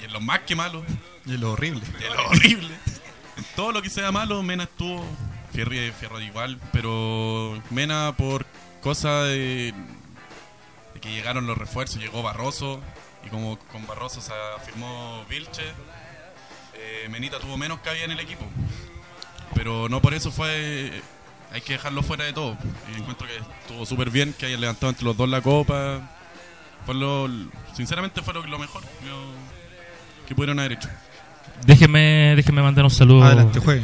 y en los más que malos, Y lo horrible. de lo horrible. Todo lo que sea malo, Mena estuvo, Fierro, Fierro igual, pero Mena por cosa de, que llegaron los refuerzos, llegó Barroso, y como con Barroso se firmó Vilche, eh, Menita tuvo menos cabida en el equipo. Pero no por eso fue. Hay que dejarlo fuera de todo. Y encuentro que estuvo súper bien que hayan levantado entre los dos la copa. Fue lo, sinceramente fue lo, mejor que pudieron haber hecho. Déjenme, déjenme mandar un saludo. Adelante, juegue.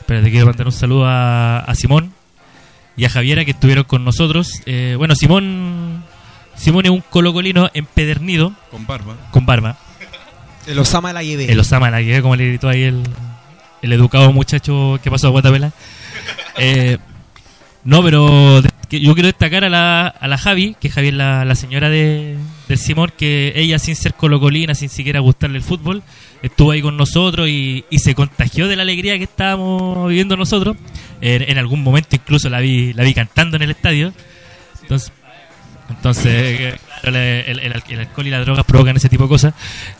Espérate, quiero mandar un saludo a, a Simón y a Javiera que estuvieron con nosotros. Eh, bueno, Simón Simón es un colocolino empedernido Con barba. con barba. El Osama la llevé. El Osama la llevé, como le gritó ahí el, el educado muchacho que pasó a Guatapela. Eh, no, pero de- yo quiero destacar a la, a la Javi, que Javi es la, la señora de, del Simón, que ella sin ser colocolina, sin siquiera gustarle el fútbol, estuvo ahí con nosotros y, y se contagió de la alegría que estábamos viviendo nosotros. En, en algún momento incluso la vi, la vi cantando en el estadio. Entonces, entonces eh, claro, el, el- el alcohol y las drogas provocan ese tipo de cosas.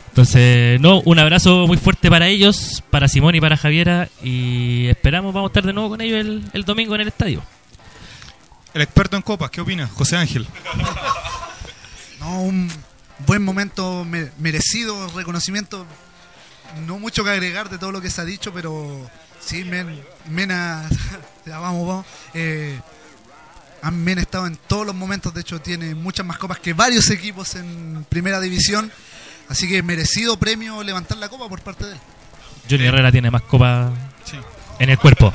Entonces, no, un abrazo muy fuerte para ellos, para Simón y para Javiera. Y esperamos, vamos a estar de nuevo con ellos el, el domingo en el estadio. El experto en copas, ¿qué opina? José Ángel. [laughs] No, un buen momento me- merecido, reconocimiento. No mucho que agregar de todo lo que se ha dicho, pero sí, men, Mena, [laughs] ya vamos, vamos. Eh, han Mena estado en todos los momentos, de hecho tiene muchas más copas que varios equipos en primera división. Así que merecido premio levantar la copa por parte de él. Johnny Herrera tiene más copas Sí. en el cuerpo.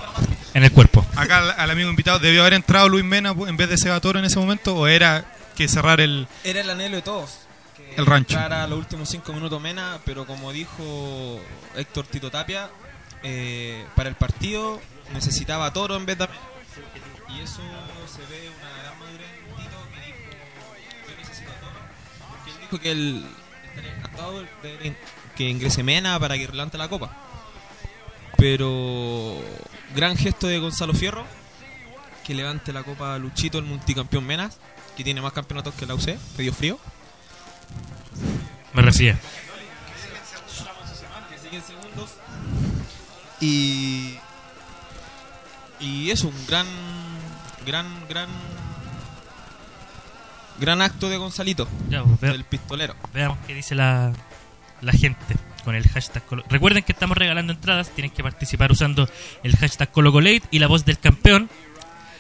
En el cuerpo. Acá al, al amigo invitado, ¿debió haber entrado Luis Mena en vez de Seba Toro en ese momento? ¿O era que cerrar el. Era el anhelo de todos. El rancho. entrara los últimos cinco minutos Mena, pero como dijo Héctor Tito Tapia, eh, para el partido necesitaba a Toro en vez de. Y eso se ve una gran madurez en Tito que dijo, yo necesito a Toro. Porque él dijo que él estaría encantado de que ingrese Mena para que relante la copa. Pero gran gesto de Gonzalo Fierro, que levante la copa a Luchito, el multicampeón Menas, que tiene más campeonatos que la UC, que dio frío. Me segundos. Y. Y eso, un gran. Gran, gran. Gran acto de Gonzalito, Ya, pues, del pistolero. veamos qué dice la, la gente con el hashtag Colo- Recuerden que estamos regalando entradas. Tienen que participar usando el hashtag ColoColate y la voz del campeón.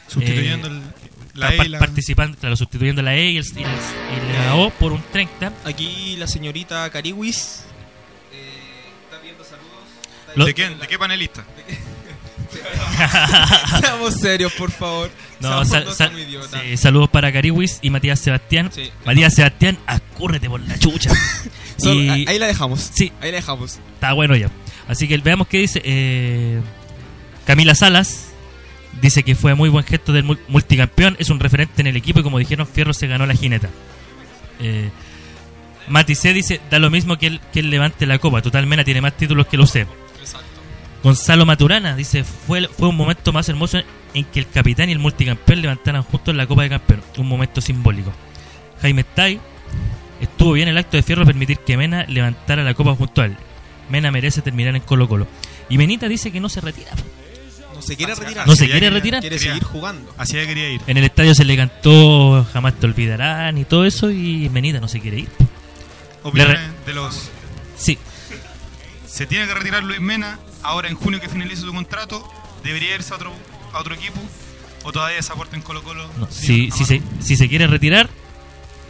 Sustituyendo Eh, el- la E la- participando, claro, sustituyendo la E y, el, y, el- y la O por un 30. Aquí la señorita Cariwis eh, está viendo saludos. Está ¿De quién? ¿De qué panelista? [laughs] Seamos serios, por favor. No, sal- no sal- sí, saludos para Cariwis y Matías Sebastián. Sí. Matías Sebastián, acúrrete por la chucha. [laughs] Y ahí la dejamos. Sí. Ahí la dejamos. está bueno ya. Así que veamos qué dice. eh, Camila Salas dice que fue muy buen gesto del mul- multicampeón. Es un referente en el equipo y como dijeron, Fierro se ganó la jineta. Eh, dice, da lo mismo que él, que él levante la copa. Total Mena tiene más títulos que lo sé. Exacto. Gonzalo Maturana dice, fue, fue un momento más hermoso en que el capitán y el multicampeón levantaran juntos la Copa de Campeón. Un momento simbólico. Jaime Tai, estuvo bien el acto de Fierro permitir que Mena levantara la Copa junto a él. Mena merece terminar en Colo Colo. Y Menita dice que no se retira. No se quiere retirar. No se quiere quería- retirar. Quiere seguir jugando. Hacia quería ir. En el estadio se le cantó Jamás te olvidarán y todo eso y Menita no se quiere ir. Opiniones de los. Sí, Se tiene que retirar Luis Mena ahora en junio que finalice su contrato. Debería irse a otro, a otro equipo. O todavía esa puerta en Colo Colo. no, si, si, se, si se quiere retirar,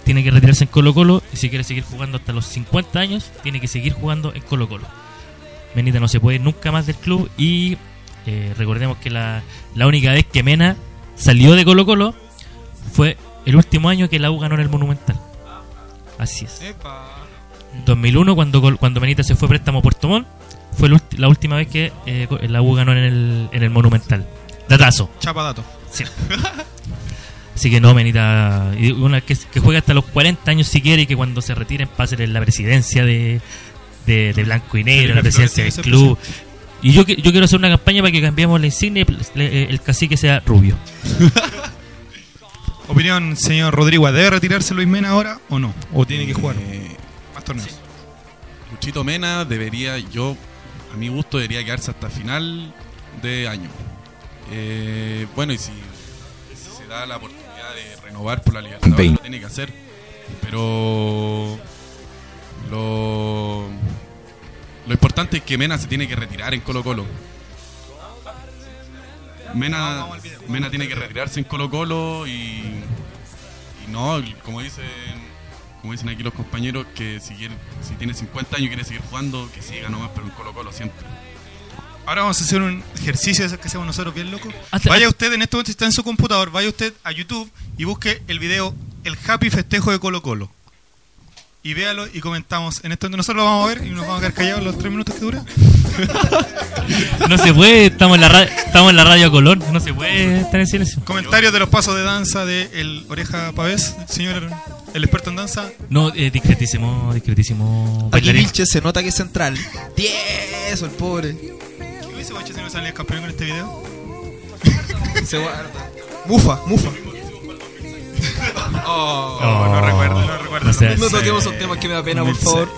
tiene que retirarse en Colo Colo. Y si quiere seguir jugando hasta los 50 años, tiene que seguir jugando en Colo Colo. Menita no se puede ir nunca más del club. Y eh, recordemos que la, la única vez que Mena salió de Colo Colo fue el último año que la U ganó en el Monumental. Así es. Epa. 2001, cuando, cuando Menita se fue a préstamo a Puerto Montt, fue la última vez que eh, la U ganó en el, en el Monumental. Datazo. Chapa dato. Sí. [laughs] Así que no, Menita. Una que, que juegue hasta los 40 años si quiere y que cuando se retiren pase en la presidencia de, de, de Blanco y Negro, la presidencia del club. Y yo, que- yo quiero hacer una campaña para que cambiemos la insignia y le- el cacique sea rubio. [laughs] Opinión, señor Rodrigo. ¿Debe retirarse Luis Mena ahora o no? ¿O tiene que jugar Eh, más torneos? Luchito Mena debería, yo, a mi gusto, debería quedarse hasta final de año. Eh, bueno, y si, si se da la oportunidad de renovar por la Libertadores, Vein- lo tiene que hacer. Pero lo, lo importante es que Mena se tiene que retirar en Colo Colo. Mena, Mena tiene que retirarse en Colo Colo y, y no, como dicen como dicen aquí los compañeros, que si, quiere, si tiene 50 años y quiere seguir jugando, que siga nomás, pero en Colo Colo siempre. Ahora vamos a hacer un ejercicio de esos que hacemos nosotros bien loco. Hasta- Vaya usted, en este momento si está en su computador, vaya usted a YouTube y busque el video El Happy Festejo de Colo Colo. Y véalo y comentamos. En esto nosotros lo vamos a ver y nos vamos a quedar callados los tres minutos que dura. [laughs] No se puede, estamos en la, estamos en la radio color, no se puede estar en silencio. Comentarios de los pasos de danza de el Oreja Pavés, señor, el experto en danza. No, eh, discretísimo, discretísimo. Aquí. Vilches se nota que es central. Tieso, el pobre. ¿Qué hubiese hecho si no salía campeón con este video? Se guarda. Mufa, mufa. [laughs] Oh. No, no recuerdo, no No sea- No toquemos esos temas que me da pena, por favor.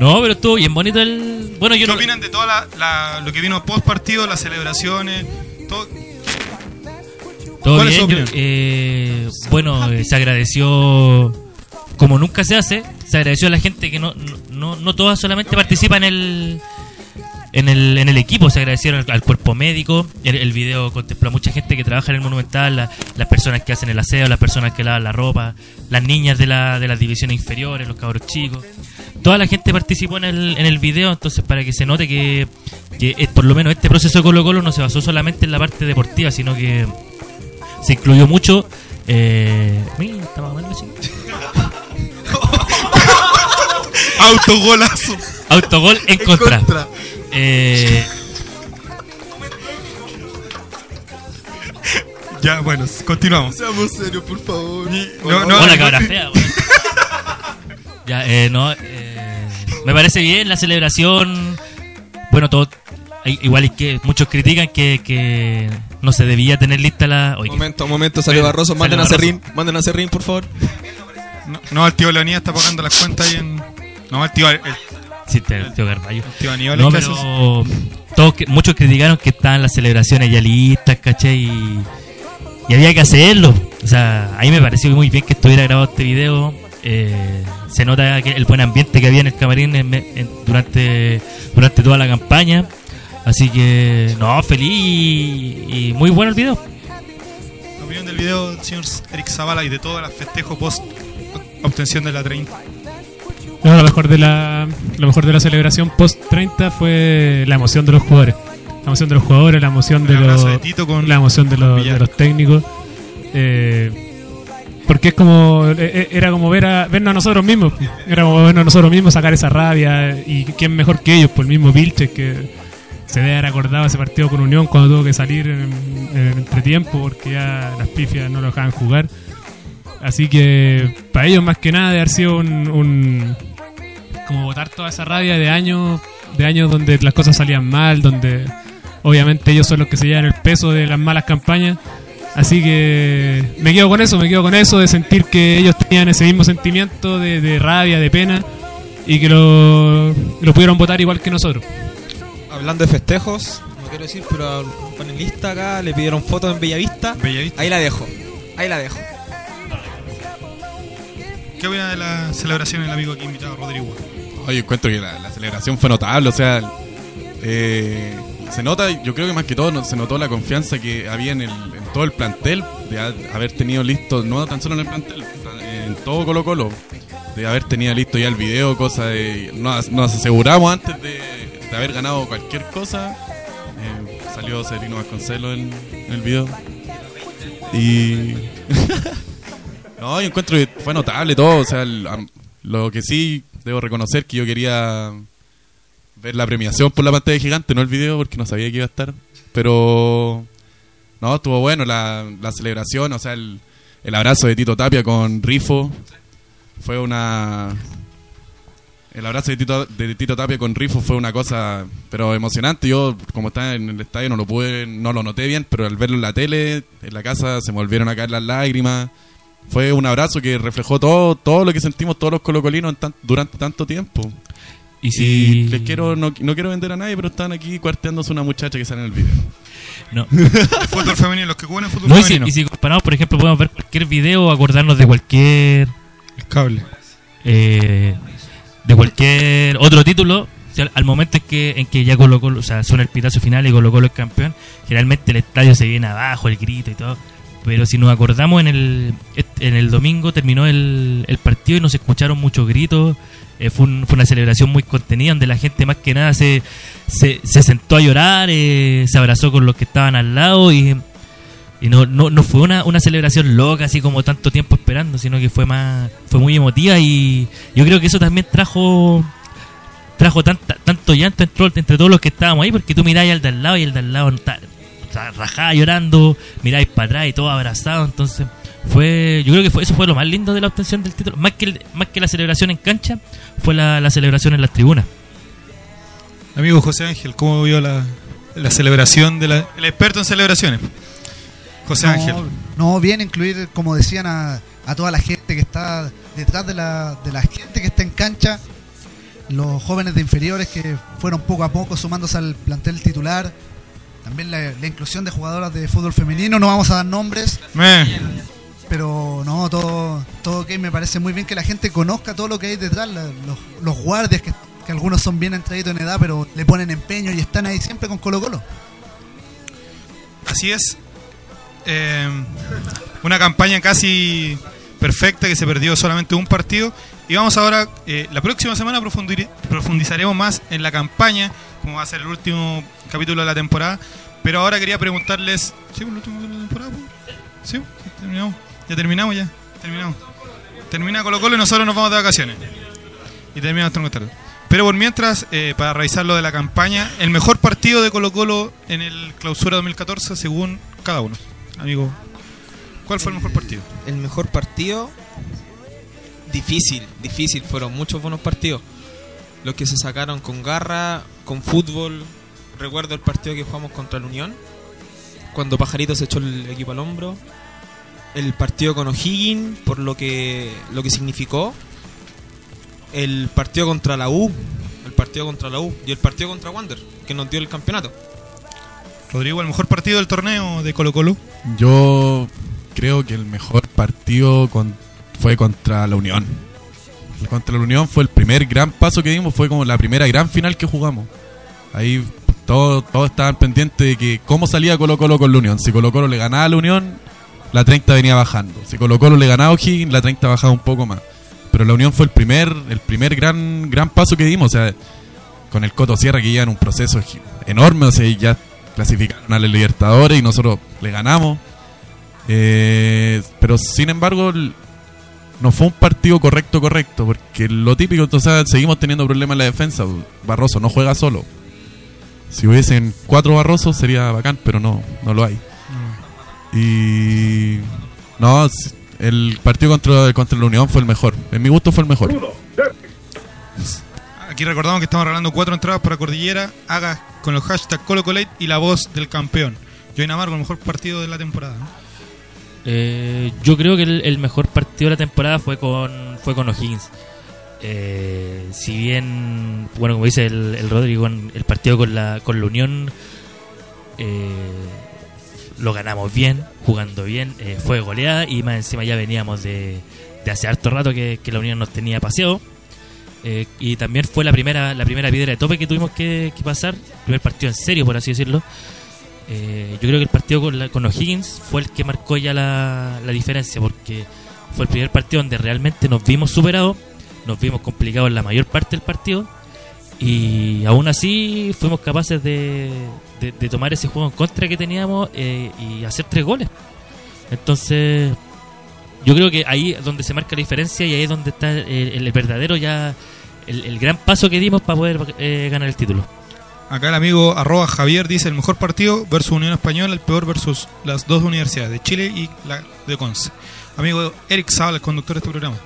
No, pero estuvo bien bonito el. Bueno, yo ¿Qué no. opinan de todo lo que vino post partido, las celebraciones? Todo, Todo ¿Cuál es bien. yo- eh, bueno, eh, se agradeció. Como nunca se hace, se agradeció a la gente que no, no, no, no toda solamente participa en el. En el, en el equipo se agradecieron al, al cuerpo médico. El, el video contempló a mucha gente que trabaja en el Monumental, la- las personas que hacen el aseo, las personas que lavan la ropa, las niñas de, la, de las divisiones inferiores, los cabros chicos. Toda la gente participó en el, en el video, entonces para que se note que, que eh, por lo menos este proceso de Colo Colo no se basó solamente en la parte deportiva, sino que se incluyó mucho. Eh, está [laughs] autogolazo. Autogol en contra. Eh, Ya, bueno, continuamos. Seamos serios, por favor. No, no, hola, cabra fea. [laughs] ya, eh, no, eh, me parece bien la celebración. Bueno, todo. Igual es que muchos critican que, que no se debía tener lista la. oye, Momento, momento, salió Barroso. Salió Manden a. Serrín. Manden a Serrín, por favor. no, no, el tío Leonidas está pagando las cuentas ahí en. No, el tío, el, el sí, te, te Carballo. tío Aníbal. No, pero todos, muchos criticaron que estaban las celebraciones ya listas, ¿cachai? Y, y había que hacerlo. O sea, a mí me pareció muy bien que estuviera grabado este video. Eh, se nota que el buen ambiente que había en el camarín en- en- durante, durante toda la campaña. Así que, no, feliz y, y muy bueno el video. La opinión del video, señor Eric Zavala, y de todo el festejo post obtención de la 30. No, lo mejor de la, lo mejor de la celebración post 30 fue la emoción de los jugadores. La emoción de los jugadores, la emoción de los, de con- la emoción de los, de los técnicos. Eh, porque es como eh, eh, era como ver a, vernos a nosotros mismos era como vernos a nosotros mismos sacar esa rabia y quién mejor que ellos por el mismo Vilches que se debe haber acordado ese partido con Unión cuando tuvo que salir en, en entretiempo porque ya las pifias no lo dejaban jugar así que para ellos más que nada debe haber sido un, un- como botar toda esa rabia de años de años donde las cosas salían mal donde obviamente ellos son los que se llevan el peso de las malas campañas Así que me quedo con eso, me quedo con eso de sentir que ellos tenían ese mismo sentimiento de, de rabia, de pena y que lo, lo pudieron votar igual que nosotros. Hablando de festejos, no quiero decir, pero a un panelista acá le pidieron fotos en Bellavista. Bellavista. Ahí la dejo. Ahí la dejo. ¿Qué opina de la celebración el amigo aquí invitado, Rodrigo? Oye, encuentro que la, la celebración fue notable, o sea, eh, se nota, yo creo que más que todo se notó la confianza que había en, el, en todo el plantel, de ha- haber tenido listo, no tan solo en el plantel, en todo Colo Colo, de haber tenido listo ya el video, cosa de, nos, nos aseguramos antes de, de haber ganado cualquier cosa, eh, salió Serino Vasconcelos en, en el video, y... [laughs] No, yo encuentro que fue notable todo. O sea, lo que sí debo reconocer que yo quería ver la premiación por la pantalla gigante, no el video, porque no sabía que iba a estar. Pero no, estuvo bueno la, la celebración, o sea, el, el abrazo de Tito Tapia con Rifo fue una. El abrazo de Tito, de Tito Tapia con Rifo fue una cosa, pero emocionante. Yo, como estaba en el estadio, no lo pude, no lo noté bien, pero al verlo en la tele, en la casa, se me volvieron a caer las lágrimas. Fue un abrazo que reflejó todo, todo lo que sentimos todos los colocolinos en tan- durante tanto tiempo. Y Y si. les quiero, no, no quiero vender a nadie, pero están aquí cuarteándose una muchacha que sale en el video. No. [laughs] El fútbol femenino, los que juegan en fútbol No, y, si, femenino. y si comparamos, por ejemplo, podemos ver cualquier video o acordarnos de cualquier. El cable. eh, de cualquier otro título. o sea, al momento en que, en que ya Colo Colo, o sea, suena el pitazo final y Colo Colo es campeón, generalmente el estadio se viene abajo, el grito y todo. Pero si nos acordamos, en el, en el domingo terminó el, el partido y nos escucharon muchos gritos. Eh, fue, fue una celebración muy contenida donde la gente más que nada se, se, se sentó a llorar, eh, se abrazó con los que estaban al lado y, y no, no, no fue una, una celebración loca así como tanto tiempo esperando, sino que fue más fue muy emotiva y yo creo que eso también trajo trajo tanta, tanto llanto entre, entre todos los que estábamos ahí porque tú miráis al de al lado y el de al lado rajada llorando, miráis para atrás y todo abrazado, entonces fue yo creo que fue, eso fue lo más lindo de la obtención del título, más que el- más que la celebración en cancha, fue la, la celebración en las tribunas. Amigo José Ángel, ¿cómo vio la, la celebración de la, el experto en celebraciones? José no, Ángel. no, bien incluir, como decían, a, a toda la gente que está detrás de la, de la gente que está en cancha, los jóvenes de inferiores que fueron poco a poco sumándose al plantel titular, también la, la inclusión de jugadoras de fútbol femenino, no vamos a dar nombres, pero no, todo, todo ok, me parece muy bien que la gente conozca todo lo que hay detrás, la- los, los guardias que, que algunos son bien entraditos en edad, pero le ponen empeño y están ahí siempre con Colo Colo. Así es. Eh, una campaña casi perfecta que se perdió solamente un partido. Y vamos ahora, eh, la próxima semana profundizaremos más en la campaña, como va a ser el último capítulo de la temporada. Pero ahora quería preguntarles... ¿Sí, el último capítulo de la temporada? pues? ¿Sí? Ya terminamos ya. Terminamos. Termina Colo Colo y nosotros nos vamos de vacaciones. Y terminamos tarde. Pero por mientras, eh, para revisar lo de la campaña, el mejor partido de Colo Colo en el clausura 2014 según cada uno. Amigo, ¿cuál fue el mejor partido? El mejor partido. Difícil, difícil. Fueron muchos buenos partidos. Los que se sacaron con garra, con fútbol. Recuerdo el partido que jugamos contra la Unión. Cuando Pajarito se echó el equipo al hombro. El partido con O'Higgins, por lo que, lo que significó. El partido contra la U. El partido contra la U. Y el partido contra Wander, que nos dio el campeonato. Rodrigo, el mejor partido del torneo de Colo Colo. Yo creo que el mejor partido con- fue contra la Unión. Contra la Unión fue el primer gran paso que dimos, fue como la primera gran final que jugamos. Ahí todos todos estaban pendientes de que cómo salía Colo Colo con la Unión. Si Colo Colo le ganaba a la Unión, la 30 venía bajando. Si Colo Colo le ganaba a O'Higgins, la 30 bajaba un poco más. Pero la Unión fue el primer, el primer gran, gran paso que dimos. O sea, con el Coto Sierra que en un proceso enorme, o sea, ya clasificaron a la Libertadores y nosotros le ganamos. Eh, pero sin embargo, no fue un partido correcto, correcto, porque lo típico, entonces seguimos teniendo problemas en la defensa. Barroso no juega solo. Si hubiesen cuatro Barrosos sería bacán, pero no, no lo hay. Y. No, el partido contra, contra la Unión fue el mejor. En mi gusto fue el mejor. Aquí recordamos que estamos regalando cuatro entradas para Cordillera. Haga con los hashtags ColoColate y la voz del campeón. Join Amargo, el mejor partido de la temporada. ¿no? Eh, yo creo que el, el mejor partido de la temporada fue con fue con O'Higgins. Eh, si bien, bueno, como dice el, el Rodrigo, el partido con la, con la Unión eh, lo ganamos bien, jugando bien, eh, fue goleada y más encima ya veníamos de, hace harto rato que, la Unión nos tenía paseado. Eh, y también fue la primera la primera piedra de tope que tuvimos que, que pasar, primer partido en serio, por así decirlo. Eh, yo creo que el partido con, la- con O'Higgins fue el que marcó ya la, la diferencia, porque fue el primer partido donde realmente nos vimos superados, nos vimos complicados en la mayor parte del partido, y aún así fuimos capaces de, de- tomar ese juego en contra que teníamos eh, y hacer tres goles. Entonces, yo creo que ahí es donde se marca la diferencia y ahí es donde está el, el verdadero ya, el, el gran paso que dimos para poder eh, ganar el título. Acá el amigo arroba Javier dice el mejor partido versus Unión Española, el peor versus las dos universidades de Chile y la de Conce. Amigo Eric Zabal, el conductor de este programa.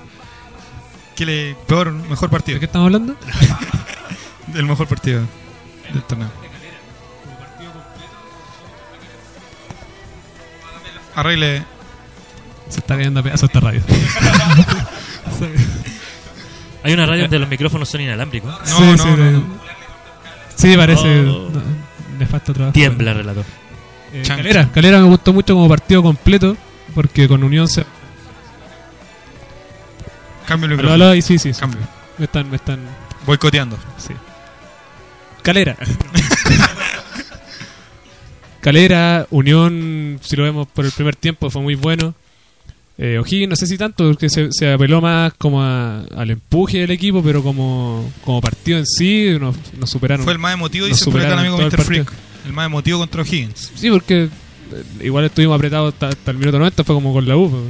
¿Qué le peor, mejor partido? ¿De qué estamos hablando? [laughs] El mejor partido del torneo. Arregle. Se está cayendo a pedazos esta radio. [laughs] [laughs] Hay una radio donde los micrófonos son inalámbricos. No, sí, no, sí, no, no. Sí, parece. Oh. no, le falta trabajo. Tiembla, relator. Eh, Chan, Calera, chan. Calera me gustó mucho como partido completo. Porque con Unión se. Cambio el micrófono. aló, sí, sí, sí. Cambio. Me están, me están. Boicoteando. Sí. Calera. [laughs] Calera, Unión, si lo vemos por el primer tiempo, fue muy bueno. Eh, O'Higgins no sé si tanto, porque se, se apeló más como a- al empuje del equipo, pero como, como partido en sí nos, nos superaron. Fue el más emotivo, dice por acá el amigo Mr. Freak. El más emotivo contra O'Higgins. Sí, porque eh, igual estuvimos apretados hasta, hasta el minuto 90, fue como con la U. pues.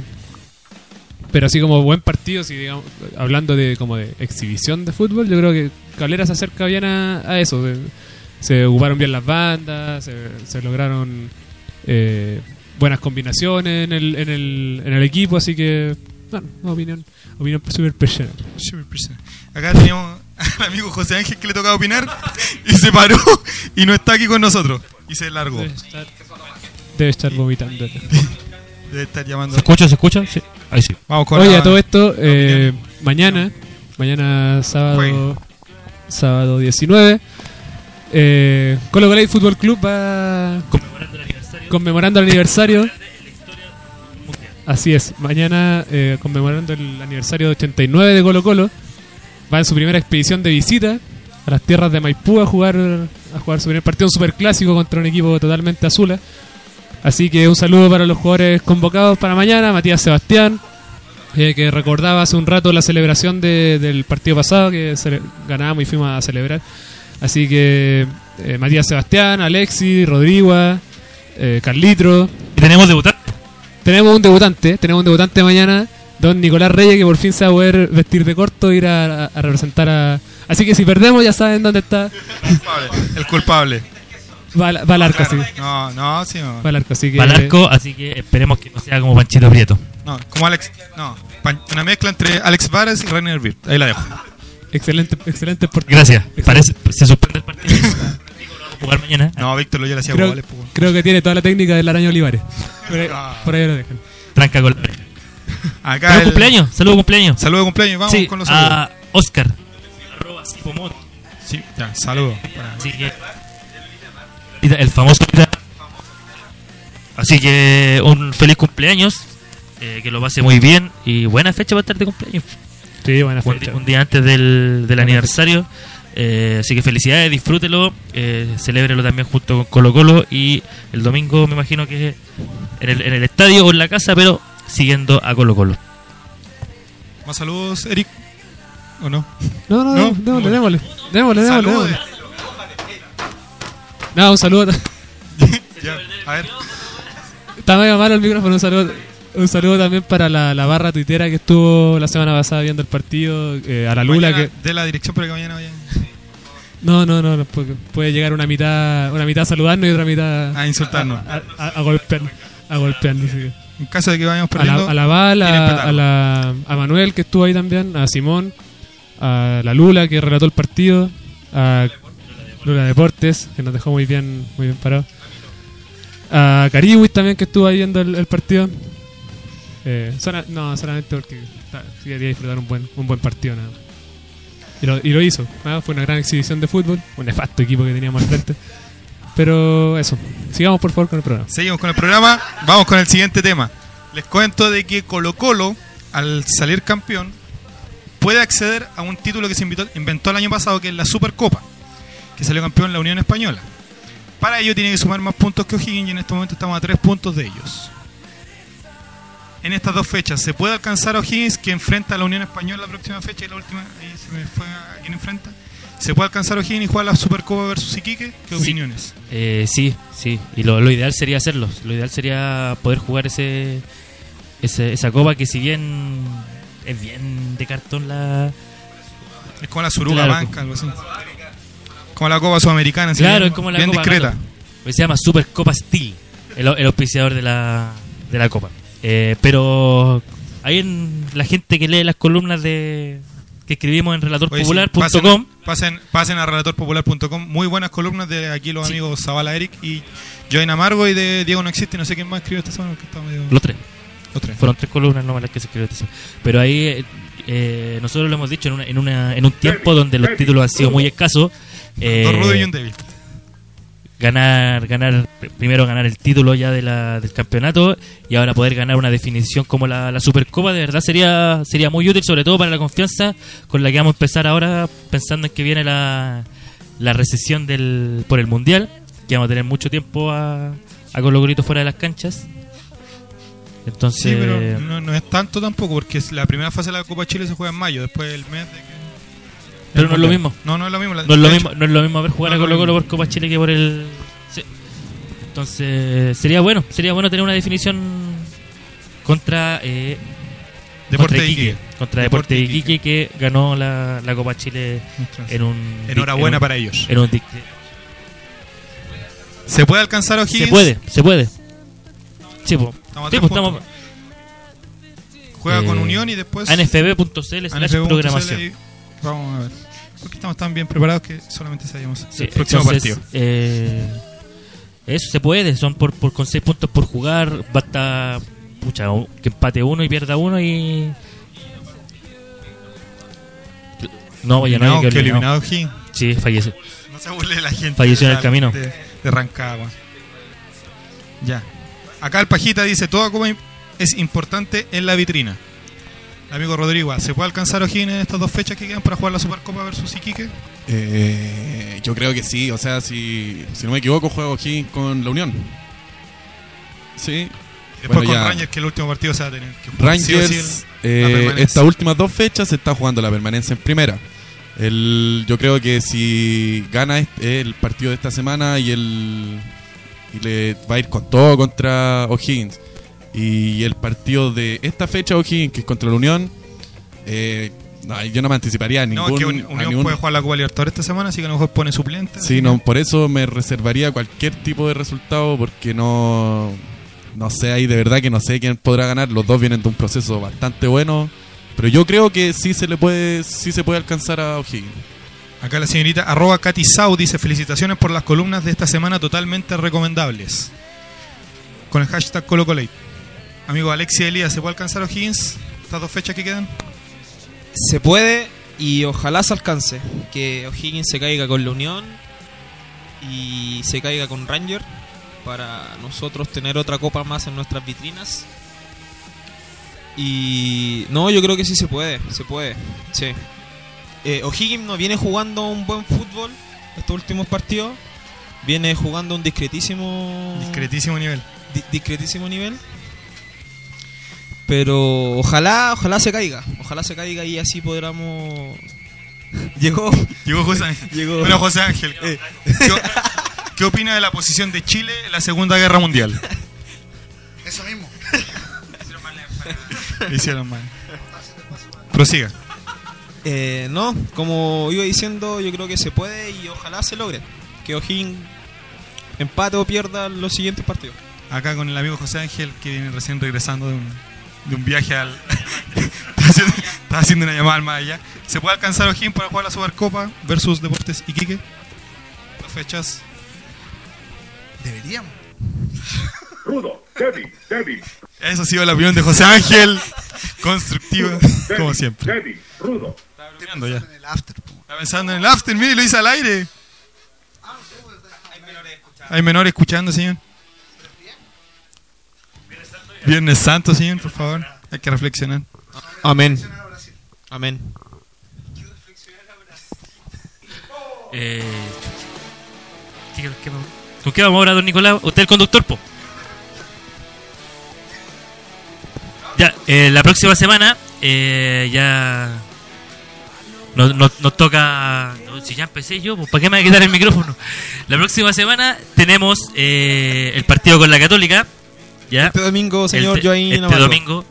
Pero así como buen partido, si digamos, hablando de como de exhibición de fútbol, yo creo que Calera se acerca bien a, a eso. de- se ocuparon bien las bandas, se, se lograron eh, buenas combinaciones en el, en, el, en el equipo, así que, bueno, opinión, opinión súper personal. Super person. Acá teníamos [laughs] al amigo José Ángel que le tocaba opinar y se paró y no está aquí con nosotros. Y se largó. Debe estar, debe estar vomitando. Debe estar llamando. ¿Se escucha? ¿Se escucha? Sí. Ahí sí. Vamos con Oye, la- a todo esto, eh, mañana, mañana sábado, Juegue. sábado 19, eh, Colo Colo Fútbol Club va Conmemorando el aniversario. Así es, mañana eh, conmemorando el aniversario de 89 de Colo Colo, va en su primera expedición de visita a las tierras de Maipú a jugar a jugar su primer partido, un superclásico contra un equipo totalmente azula. Así que un saludo para los jugadores convocados para mañana, Matías Sebastián, eh, que recordaba hace un rato la celebración de- del partido pasado, que ganábamos y fuimos a celebrar. Así que eh, Matías Sebastián, Alexi, Rodrigo, eh, Carlitro. Y tenemos debutante. Tenemos un debutante, tenemos un debutante mañana, don Nicolás Reyes, que por fin se va a poder vestir de corto e ir a, a- a representar a... Así que si perdemos ya saben dónde está. culpable, el culpable. Va, al- va al arco, sí. No, no, sí, no. Va al arco, así que... Para el arco, así que esperemos que no sea como Panchito Prieto. No, como Alex. No, una mezcla entre Alex Varas y Rainer Bird. Ahí la dejo. Excelente, excelente por Gracias. Parece, se suspende el partido. [laughs] jugar mañana. No, Víctor lo ya le hacía Creo, goles, pues. creo que tiene toda la técnica del araño Olivares. Por ahí, Ah. por ahí lo dejan. Tranca con la [laughs] Acá el- cumpleaños. Saludos cumpleaños. Saludo cumpleaños, vamos Sí, con los saludos. a Oscar. Arroba. Sí, ya, saludos. Para- Así que. El famoso. Así que un feliz cumpleaños. eh, que lo pase muy bien. Y buena fecha para estar de cumpleaños. Sí, buena fecha. un día antes del, del aniversario. Eh, así que felicidades, disfrútelo. Eh, celébrelo también junto con Colo Colo. Y el domingo me imagino que en el, en el estadio o en la casa, pero siguiendo a Colo Colo. Más saludos, Eric. ¿O no? No, no, No, no, démosle, démosle, démosle, démosle. No, un saludo. [laughs] Ya, a ver. Está medio malo el micrófono. Un saludo, un saludo también para la, la barra tuitera que estuvo la semana pasada viendo el partido. eh, a la Lula Mañana que. De la dirección para que mañana vayan No, no, no. no, puede llegar una mitad una mitad a saludarnos y otra mitad a insultarnos. a, a- a golpearnos. A golpearnos. sí. En caso de que vayamos A perdiendo. la, a la tienen a, la, a Manuel que estuvo ahí también, a Simón, a la Lula que relató el partido, a Lula Deportes que nos dejó muy bien, muy bien parado, a Cariwis también que estuvo ahí viendo el, el partido. Eh, no, solamente porque quería disfrutar un buen, un buen partido nada. Y lo, hizo, fue una gran exhibición de fútbol, un nefasto equipo que teníamos al frente. Pero eso, sigamos por favor con el programa. Seguimos con el programa. Vamos con el siguiente tema. Les cuento de que Colo Colo, al salir campeón, puede acceder a un título que se invitó- inventó el año pasado, que es la Supercopa, que salió campeón en la Unión Española. Para ello tiene que sumar más puntos que O'Higgins y en este momento estamos a tres puntos de ellos. En estas dos fechas, ¿se puede alcanzar a O'Higgins que enfrenta a la Unión Española la próxima fecha y la última? Ahí se me fue a quién enfrenta. ¿Se puede alcanzar a O'Higgins y jugar la Supercopa versus Iquique? ¿Qué Sí. opiniones? Eh, sí, sí. Y lo, lo ideal sería hacerlo. Lo ideal sería poder jugar ese, ese- esa copa que si bien es bien de cartón la... Es como la Suruga Claro. Banca, algo así. Como la Copa Sudamericana, Claro, es como la bien copa. discreta. claro. Se llama Super Copa Steel, el, el auspiciador de la, de la copa. Eh, pero hay en la gente que lee las columnas de que escribimos en Oye, sí, relatorpopular.com. pasen, pasen, pasen a relatorpopular.com. Muy buenas columnas de aquí los Sí. amigos Zavala Eric y Join Amargo y de Diego No Existe. No sé quién más escribió esta semana. Que está medio... Los tres. Los tres. Fueron tres columnas nomás las que se escribió esta semana. Pero ahí eh, eh, nosotros lo hemos dicho en, una, en, una, en un tiempo donde los títulos han sido muy escasos. eh, Dos rudos y un débil. Ganar, ganar primero ganar el título ya de la, del campeonato y ahora poder ganar una definición como la, la Supercopa de verdad sería sería muy útil sobre todo para la confianza con la que vamos a empezar ahora pensando en que viene la, la recesión del por el mundial que vamos a tener mucho tiempo a, con los gritos fuera de las canchas. Entonces no, no es tanto tampoco, porque la primera fase de la Copa Chile se juega en mayo, después el mes de que... Pero no es lo mismo. No, no es lo mismo. No es lo mismo, no es lo mismo ver jugar No a Colo Colo por Copa Chile que por el. Sí. Entonces, sería bueno, sería bueno tener una definición contra. Eh, Deporte contra de Iquique. Contra Deporte Deporte de de Iquique que ganó la, la Copa Chile en un. Enhorabuena en un- para ellos. En un ¿Se puede alcanzar O'Higgins? se puede, se puede. Sí, po. Estamos Sí, estamos. Juega con eh, Unión y después... ANFB.cl slash programación. Vamos a ver. Porque estamos tan bien preparados que solamente sabíamos Sí, el próximo entonces, partido. eh, eso se puede, son por, por con 6 puntos por jugar, basta pucha, que empate uno y pierda uno y no, vaya no, Eliminado, que eliminado. O'Higgins. Sí, fallece. No se burle la gente. Falleció en el camino. De, de Rancagua. Ya. Acá el Pajita dice: Toda copa es importante en la vitrina. Amigo Rodrigo, ¿se puede alcanzar O'Higgins en estas dos fechas que quedan para jugar la Supercopa versus Iquique? Eh, yo creo que sí, o sea, si, si no me equivoco, juego aquí con la Unión. Sí. Después Bueno, con ya. Rangers, que el último partido se va a tener que sí Rangers, sí el- eh, estas últimas dos fechas se está jugando la permanencia en primera. El, yo creo que si gana este- el partido de esta semana y el y le va a ir con todo contra O'Higgins y el partido de esta fecha O'Higgins que es contra la Unión eh, no, yo no me anticiparía a No, ningún, es que Unión ningún- puede jugar la Copa Libertadores esta semana, así que a lo mejor pone suplente. Sí, no, por eso me reservaría cualquier tipo de resultado porque no no sé ahí de verdad que no sé quién podrá ganar. Los dos vienen de un proceso bastante bueno, pero yo creo que sí se le puede sí se puede alcanzar a O'Higgins. Acá la señorita arroba Katy Sau dice felicitaciones por las columnas de esta semana totalmente recomendables. Con el hashtag ColocoLate. Amigo Alexia Elías, ¿se puede alcanzar a O'Higgins estas dos fechas que quedan? Se puede y ojalá se alcance. Que O'Higgins se caiga con la Unión y se caiga con Ranger para nosotros tener otra copa más en nuestras vitrinas. Y no, yo creo que sí se puede, se puede, sí. Eh, O'Higgins no viene jugando un buen fútbol estos últimos partidos. Viene jugando un discretísimo Discretísimo nivel. di- discretísimo nivel. Pero ojalá, ojalá se caiga. Ojalá se caiga y así podamos. Llegó. Llegó José Ángel. Llegó. Bueno, José Ángel. Eh. Yo- ¿Qué opina de la posición de Chile en la Segunda Guerra Mundial? Eso mismo. [laughs] Hicieron mal. Prosiga. Eh, no, como iba diciendo, yo creo que se puede y ojalá se logre. Que O'Higgins empate o pierda los siguientes partidos. Acá con el amigo José Ángel, que viene recién regresando de un, de un viaje al. [laughs] estaba, haciendo, estaba haciendo una llamada al más allá. ¿Se puede alcanzar O'Higgins para jugar la Supercopa versus Deportes Iquique? Las fechas. Deberíamos. Rudo, débil, débil, Esa ha sido la opinión de José Ángel. Constructiva, como siempre. débil, rudo. Tirando ya. En el after. Está pensando en el after, mire, lo hice al aire. Hay menores escuchando, señor. Viernes Santo, señor, por favor. Hay que reflexionar. Amén. Amén. Eh, ¿qué- qué- ¿Con qué vamos ahora, don Nicolás? Usted el conductor, po. Ya, eh, la próxima semana eh, ya nos, nos- nos toca... no, si ya empecé yo, pues, ¿para qué me voy a quitar el micrófono? La próxima semana tenemos eh, el partido con la Católica. ¿Ya? Este domingo, señor El Joaquín Este Navarro. domingo.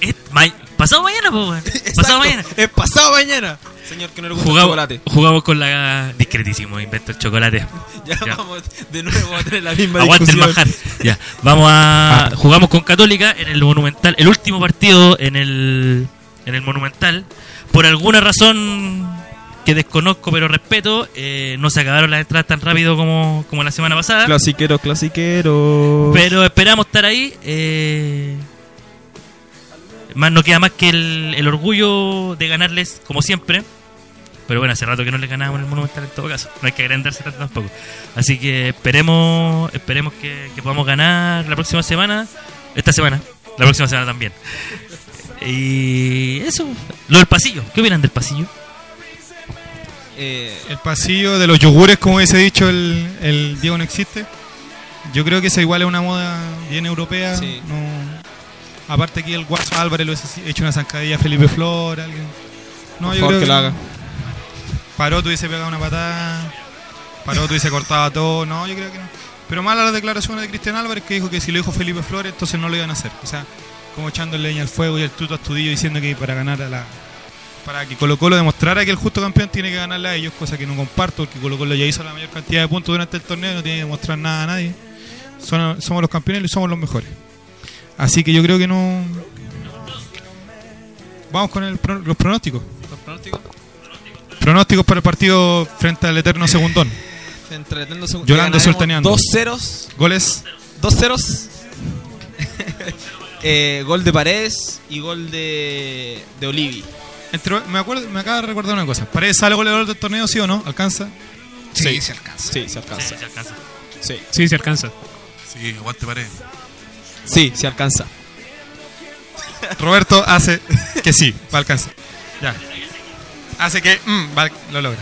es ma- pasado mañana. [laughs] Exacto, Pasado mañana. Es pasado mañana. Señor, que no le gusta Jugamos, el chocolate. jugamos con la... Discretísimo, invento el chocolate. [laughs] Ya, Ya. vamos de nuevo a tener la misma Aguante el manjar. Ya, vamos a. Jugamos con Católica en el Monumental. El último partido en el, en el Monumental. Por alguna razón que desconozco pero respeto, eh, no se acabaron las entradas tan rápido como, como la semana pasada. Clasiquero, clasiquero. Pero esperamos estar ahí. eh, más no queda más que el, el orgullo de ganarles, como siempre. Pero bueno, hace rato que no le ganamos en el Monumental en todo caso. No hay que agrandarse tanto tampoco. Así que esperemos esperemos que, que podamos ganar la próxima semana. Esta semana. La próxima semana también. Y eso. Lo del pasillo. ¿Qué opinan del pasillo? Eh, El pasillo de los yogures, como hubiese dicho el, el Diego no existe. Yo creo que eso igual es una moda bien europea. Sí. No, aparte aquí el Guaso Álvarez lo hubiese hecho una zancadilla a Felipe Flor, alguien. No, por yo favor, creo que lo haga. Paró, hubiese pegado una patada. Paró, hubiese cortado todo. No, yo creo que no. Pero mala las declaraciones de Cristian Álvarez que dijo que si lo dijo Felipe Flores, entonces no lo iban a hacer. O sea, como echando leña al fuego y el tuto astudillo diciendo que para ganar a la. Para que Colo Colo demostrara que el justo campeón tiene que ganarle a ellos, cosa que no comparto, porque Colo Colo ya hizo la mayor cantidad de puntos durante el torneo y no tiene que demostrar nada a nadie. Son- somos los campeones y somos los mejores. Así que yo creo que no. Vamos con el pro- los pronósticos. ¿Los pronósticos? Pronósticos para el partido frente al eterno segundón. Entreteniendo segun- Yolanda ganaremos Sultaneando. Dos ceros. Goles. Dos ceros. [laughs] Eh, gol de Paredes y gol de, de Olivi. Entre- me, acuerdo, me acaba de recordar una cosa. ¿Paredes sale goleador del torneo, sí o no? ¿Alcanza? Sí, se alcanza. Sí, se alcanza. Sí, se alcanza. Sí, Sí, se alcanza. Sí, aguante pared. sí, se alcanza. Roberto hace que sí, va a alcanzar. Ya. Hace que mm, va- lo logra.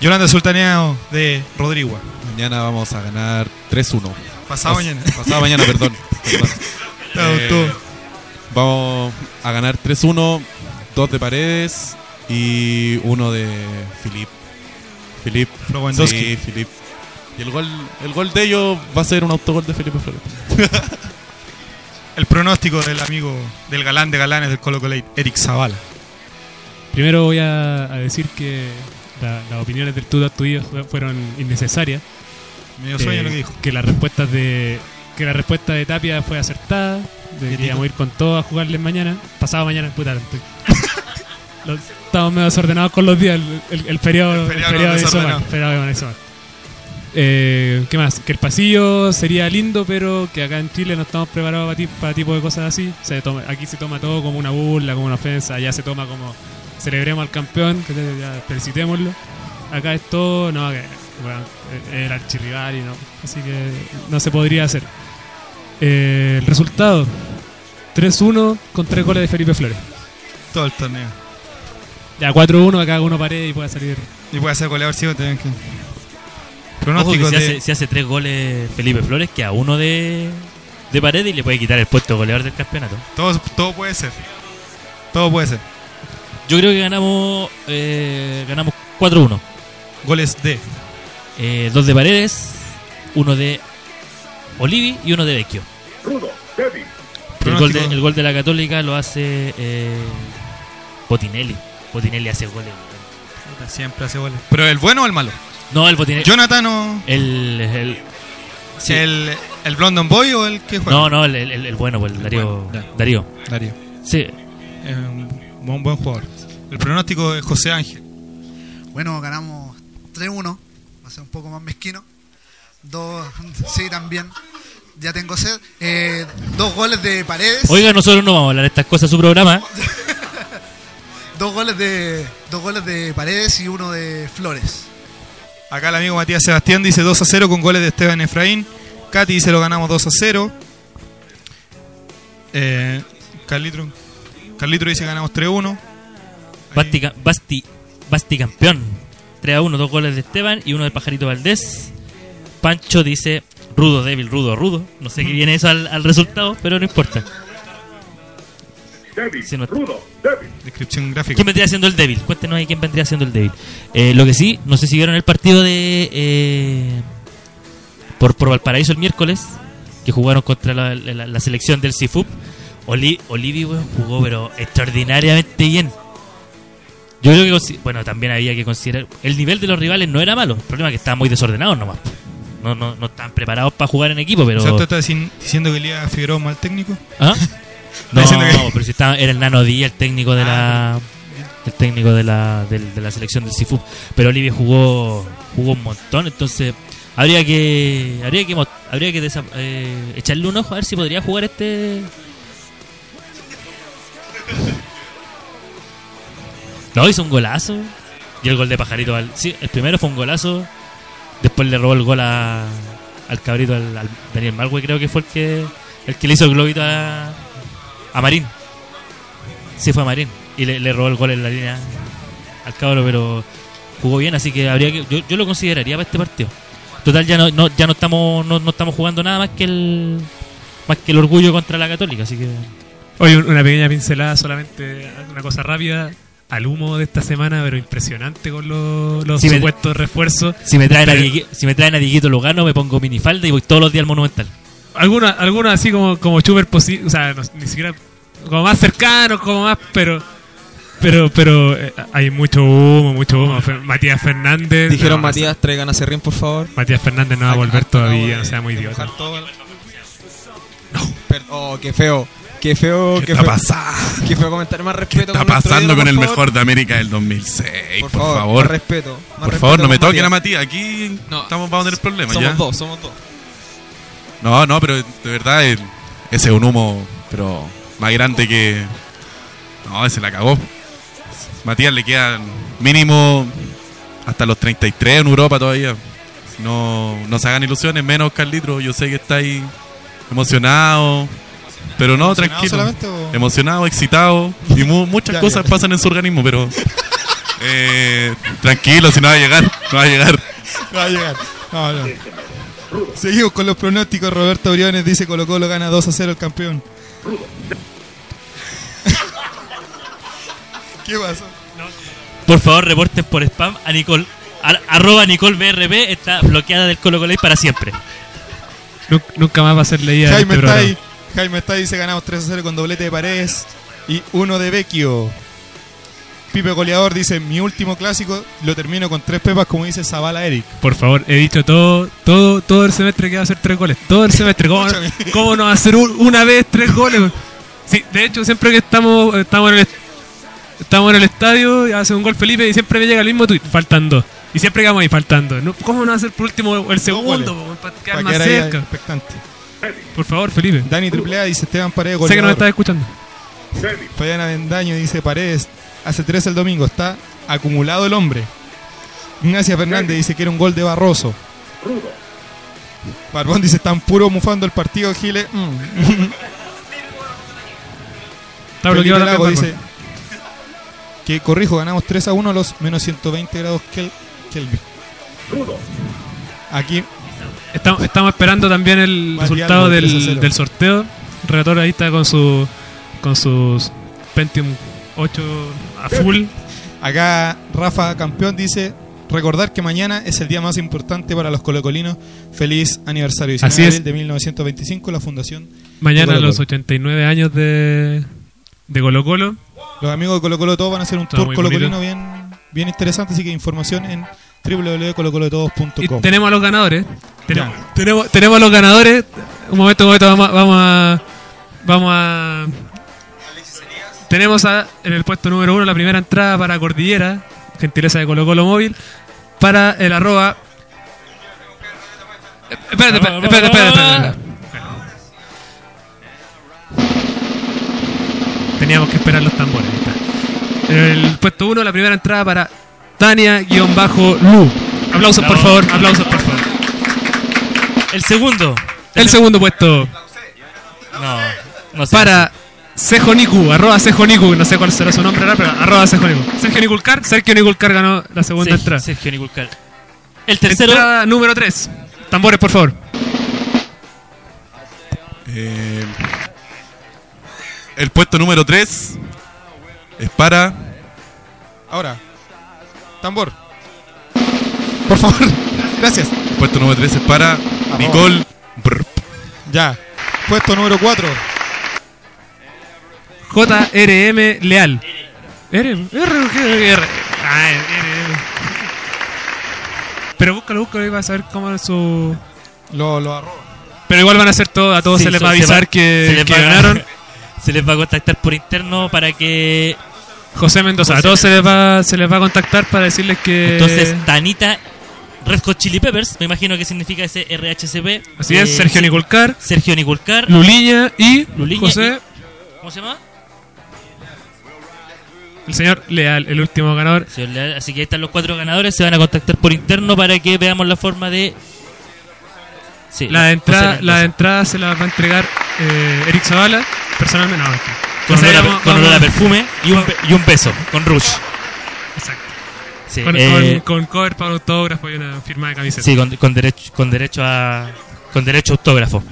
Yolanda Sultaneado de Rodrigo. Mañana vamos a ganar 3-1. Pasado Pas- mañana. Pasado mañana, perdón. [laughs] Eh, vamos a ganar 3-1, dos de Paredes y uno de Filip. Filip. Sí, Filip. Y el gol, el gol de ellos va a ser un autogol de Felipe Flores. [laughs] El pronóstico del amigo del galán de galanes del Colo Colo, Eric Zavala. Primero voy a, a decir que la- las opiniones del Astudillo fue- fueron innecesarias. Medio sueño Eh, lo que dijo. Que la respuesta de que la respuesta de Tapia fue acertada, de que íbamos a ir con todo a jugarles mañana, pasado mañana, puta. estoy- Lo- estamos medio desordenados con los días, el, el, el feriado, El nos de. Isomar. Eh, ¿Qué más? Que el pasillo sería lindo, pero que acá en Chile no estamos preparados para, ti- para tipo de cosas así. Se toma, aquí se toma todo como una burla, como una ofensa. Allá se toma como celebremos al campeón, que ya felicitémoslo. Acá es todo, no, que bueno, es el archirrival y no. Así que no se podría hacer. Eh, el resultado: 3-1 con 3 goles de Felipe Flores. Todo el torneo. Ya 4-1, acá uno pared y puede salir. Y puede ser goleador, sí, también que. Ojo que Pronóstico si, de. hace, si hace tres goles Felipe Flores, que a uno de, de pared y le puede quitar el puesto de goleador del campeonato. Todo, todo puede ser. Todo puede ser. Yo creo que ganamos eh, ganamos 4-1. Goles de. eh, dos de Paredes, uno de Olivi y uno de Vecchio. Rudo. El gol, de, el gol de la Católica lo hace eh, Botinelli. Botinelli hace goles. Siempre hace goles. ¿Pero el bueno o el malo? No, el Botinelli. Jonathan o El, el- sí. el, el Blondon Boy o el que juega. no, no, el, el- el bueno, pues, el Darío. bueno. Darío. Darío. Sí. Es un buen, buen jugador. El pronóstico es José Ángel. Bueno, ganamos 3-1. Va a ser un poco más mezquino. Dos, [laughs] sí, también. Ya tengo sed. Eh, dos goles de Paredes. Oiga, nosotros no vamos a hablar de estas cosas en su programa. [laughs] Dos goles de dos goles de Paredes y uno de Flores. Acá el amigo Matías Sebastián dice 2 a 0 con goles de Esteban Efraín. Katy dice lo ganamos 2 a 0. Eh, Carlitro, Carlitro dice ganamos 3 a 1. Basti, Basti, Basti campeón. 3 a 1, dos goles de Esteban y uno del Pajarito Valdés. Pancho dice rudo, débil, rudo, rudo. No sé qué viene eso al, al resultado, pero no importa. Sí, no- Rudo. Descripción gráfica. ¿Quién vendría siendo el débil? Cuéntenos ahí quién vendría siendo el débil. Eh, lo que sí, no sé si vieron el partido de. eh, por, por Valparaíso el miércoles, que jugaron contra la, la- la selección del CIFUP. Oli, Olivi, weón, jugó, pero extraordinariamente bien. Yo creo que. Bueno, también había que considerar. El nivel de los rivales no era malo. El problema es que estaban muy desordenados nomás. No, no, no estaban preparados para jugar en equipo, pero. O sea, ¿tú estás diciendo que Elías Figueroa es mal técnico? ¿Ah? [laughs] No, que- pero si estaba, era el Nano Díaz, el técnico de la el técnico de la, de, la selección del Sifu. Pero Olivia jugó jugó un montón, entonces habría que habría que habría que desa- eh, echarle un ojo a ver si podría jugar este No, hizo un golazo. Y el gol de Pajarito al sí, el primero fue un golazo. Después le robó el gol a, al cabrito al, al Daniel Marwe, creo que fue el que el que le hizo el globito a a Marín. Sí, fue a Marín. Y le, le robó el gol en la línea al cabro, pero jugó bien, así que habría que. Yo, yo lo consideraría para este partido. Total, ya no, no- ya no estamos no, no estamos jugando nada más que el más que el orgullo contra la Católica, así que. Oye, un- una pequeña pincelada solamente, una cosa rápida. Al humo de esta semana, pero impresionante con los, los me- supuestos refuerzos. Si me traen a Pero- Dieguito, si me traen a Dieguito Lugano, me pongo minifalda y voy todos los días al Monumental. Algunos algunos así como, como super posible, o sea, no- ni siquiera como más cercanos, como más, pero pero pero eh, hay mucho humo, mucho humo. Fer- Matías Fernández. Dijeron no, Matías, traigan a Serrín, por favor. Matías Fernández no va a volver todavía, no sea muy idiota. Dejar todo- Per- Oh, qué feo. Qué feo. ¿Qué Qué, está feo. pasando? Qué feo comentar más ¿Qué respeto. está con pasando ídolo, con el por favor. mejor de América del 2006? Por, favor. Más respeto. más Por respeto favor, no me toquen a Matías. Matías. Aquí No, estamos vamos a tener problemas. Somos ¿ya? dos, somos dos. No, no, pero de verdad el- ese es un humo, pero más grande que. No, ese la cagó. Matías le quedan mínimo hasta los 33 en Europa todavía. No, no se hagan ilusiones, menos Carlitro. Yo sé que está ahí emocionado, pero no, ¿Emocionado tranquilo. o- Emocionado, excitado y mu- muchas Ya, cosas ya. pasan en su organismo, pero [laughs] eh, tranquilo, si no va a llegar, no va a llegar. No va a llegar. No, no. Seguimos con los pronósticos. Roberto Briones dice Colo Colo gana 2 a 0 el campeón. [laughs] ¿Qué pasó? Por favor, reporten por spam a Nicole. Ar- arroba Nicole BRB está bloqueada del Colo Colo para siempre. Nu- Nunca más va a ser leída. Jaime este está ahí. Jaime está ahí, dice ganamos 3 a 0 con doblete de Paredes y uno de Vecchio. Pipe Goleador dice mi último clásico lo termino con tres pepas como dice Zavala Eric. Por favor, he dicho todo, todo, todo el semestre que va a hacer tres goles. Todo el semestre. ¿Cómo, cómo no va a hacer un- una vez tres goles? Sí, de hecho, siempre que estamos, estamos en el estamos en el estadio, hace un gol Felipe y siempre me llega el mismo tweet, faltan dos. Y siempre quedamos ahí faltando. No, ¿Cómo no va a ser por último el segundo? Para quedar más cerca. expectante. Por favor, Felipe. Dani Triplea dice Esteban Paredes Sé que no me goleador. estás escuchando. Debbie. Fabián Avendaño dice Paredes hace tres el domingo, está acumulado el hombre. Ignacia Fernández dice que era un gol de Barroso. Rudo. Barbón dice están puro mufando el partido Giles. Mm. [laughs] Está Felipe bloqueado Lago también. dice que corrijo, ganamos 3 a 1 a los menos 120 grados Kel- Kelvin. Rudo. Aquí Estamos, estamos esperando también el resultado Albo, 3 a 0. del, del sorteo. El relator ahí está con su con sus Pentium 8 a full. Acá Rafa Campeón dice recordar que mañana es el día más importante para los colocolinos. Feliz aniversario 19 Así de es. abril de 1925, la fundación. Mañana Colo-Colo. los 89 años de, de Colo Colo. Los amigos de Colo Colo todos van a hacer un Está tour colocolino bien, bien interesante, así que información en Y www.colocoletodos.com. tenemos a los ganadores. Tenemos, tenemos, tenemos a los ganadores. Un momento, un momento, vamos, vamos a. Vamos a. Tenemos a, en el puesto número uno la primera entrada para Cordillera, gentileza de Colo Colo Móvil, para el arroba. Eh, Espérate, espérate, espérate, espérate. Teníamos que esperar los tambores. ahí está. En el puesto uno la primera entrada para Tania-Lu. Aplausos, por favor, aplausos, por favor. El segundo. El segundo puesto No, no sé. para Sejoniku, arroba Sejoniku, no sé cuál será su nombre ahora, pero arroba Sejoniku. Sergio Niculcar, Sergio Niculcar ganó la segunda Sergio- entrada. Sergio Niculcar. El tercero. Entrada número 3. Tambores, por favor. Eh, el puesto número 3 es para. Ahora, tambor. Por favor, gracias. El puesto número 3 es para Nicole. Brr. Ya. Puesto número 4. JRM Leal. R, R, R, R. Ah, R. Pero búscalo, búscalo y vas a saber cómo es su. Lo, lo arroba. Pero igual van a ser todos, a todos Sí, se les va a avisar que, se les que va a- ganaron. [laughs] Se les va a contactar por interno para que. José Mendoza, a José todos se les, va, se les va a contactar para decirles que. Entonces, Tanita Red Hot Chili Peppers, me imagino que significa ese RHCP. Así es, Eh, Sergio sí, Niculcar, Sergio Niculcar. Luliña y Luliña José, ¿Cómo se llama? El señor Leal, el último ganador. Señor Leal. Así que ahí están los cuatro ganadores. Se van a contactar por interno para que veamos la forma de. Sí, La José entrada, la entrada se la va a entregar eh, Eric Zavala, personalmente. No, con, olor a, vamos- con olor a vamos- perfume y un, y un beso con Rush. Exacto. Sí, Con, eh, con- con cover para autógrafo y una firma de camiseta. sí, con, con derecho, con derecho a. Con derecho a autógrafo.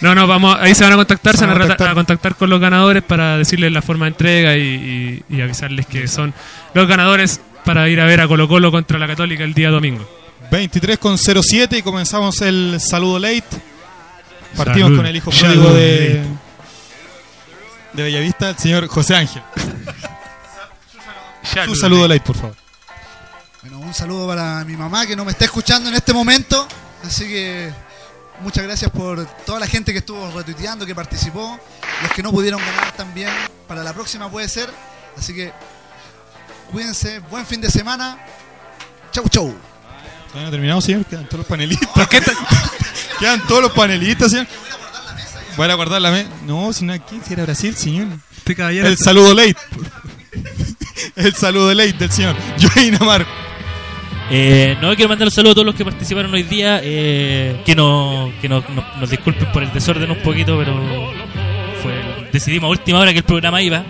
No, no, vamos, ahí se van a contactar, se van a, contactar. a contactar con los ganadores para decirles la forma de entrega y, y- y avisarles que son los ganadores para ir a ver a Colo Colo contra la Católica el día domingo. 23 con 07 y comenzamos el saludo late. Partimos Salud. con el hijo pródigo de, de Bellavista, el señor José Ángel. [laughs] Su Salud saludo late. late, por favor. Bueno, un saludo para mi mamá que no me está escuchando en este momento. Así que muchas gracias por toda la gente que estuvo retuiteando, que participó. Los que no pudieron ganar también. Para la próxima puede ser. Así que cuídense. Buen fin de semana. Chau, chau. Todavía no terminamos, señor. Quedan todos los panelistas. [laughs] Quedan todos los panelistas, señor. Voy a guardar la mesa. No, si no aquí, si era Brasil, señor. Este caballero El saludo late. [laughs] El saludo late del señor Joaquín Amar. Eh, no quiero mandar un saludo a todos los que participaron hoy día. eh, que no, que no- no- nos disculpen por el desorden un poquito, pero fue, decidimos a última hora que el programa iba.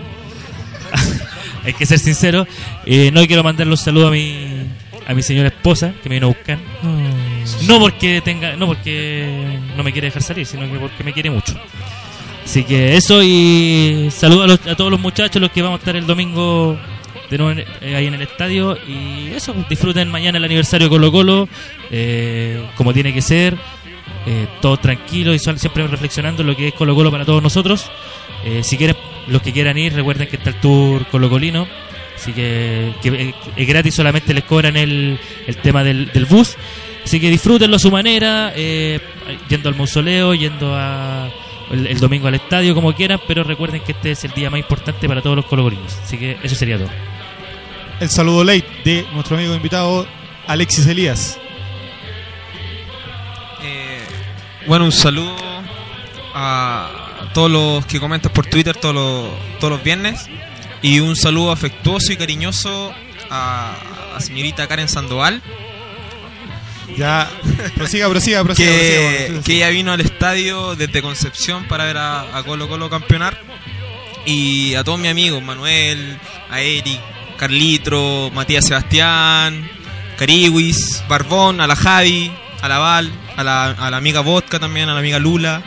[laughs] Hay que ser sincero. Eh, no quiero mandar los saludos a mi, a mi señora esposa que me vino a buscar. No porque tenga, no porque no me quiere dejar salir, sino que porque me quiere mucho. Así que eso y saludos a, los- a todos los muchachos, los que vamos a estar el domingo de nuevo eh, ahí en el estadio. Y eso, disfruten mañana el aniversario de Colo Colo, eh, como tiene que ser. Eh, todo tranquilo y siempre reflexionando lo que es Colo Colo para todos nosotros. Eh, si quieren, los que quieran ir, recuerden que está el tour Colo Colino. Así que, eh, es gratis, solamente les cobran el, el tema del, del bus. Así que disfrútenlo a su manera, yendo al mausoleo, yendo a, el, el domingo al estadio, como quieran, pero recuerden que este es el día más importante para todos los colocolinos. Así que eso sería todo. El saludo late de nuestro amigo invitado Alexis Elías. Eh, bueno, un saludo a todos los que comentan por Twitter todos los, todos los viernes. Y un saludo afectuoso y cariñoso a la señorita Karen Sandoval, Ya, prosiga, prosiga, prosiga. que, prosiga, que ella vino al estadio desde Concepción para ver a, a Colo Colo campeonar. Y a todos mis amigos, Manuel, a Eric, Carlitro, Matías Sebastián, Cariwis, Barbón, a la Javi, a la Val, a la, a la amiga Vodka también, a la amiga Lula.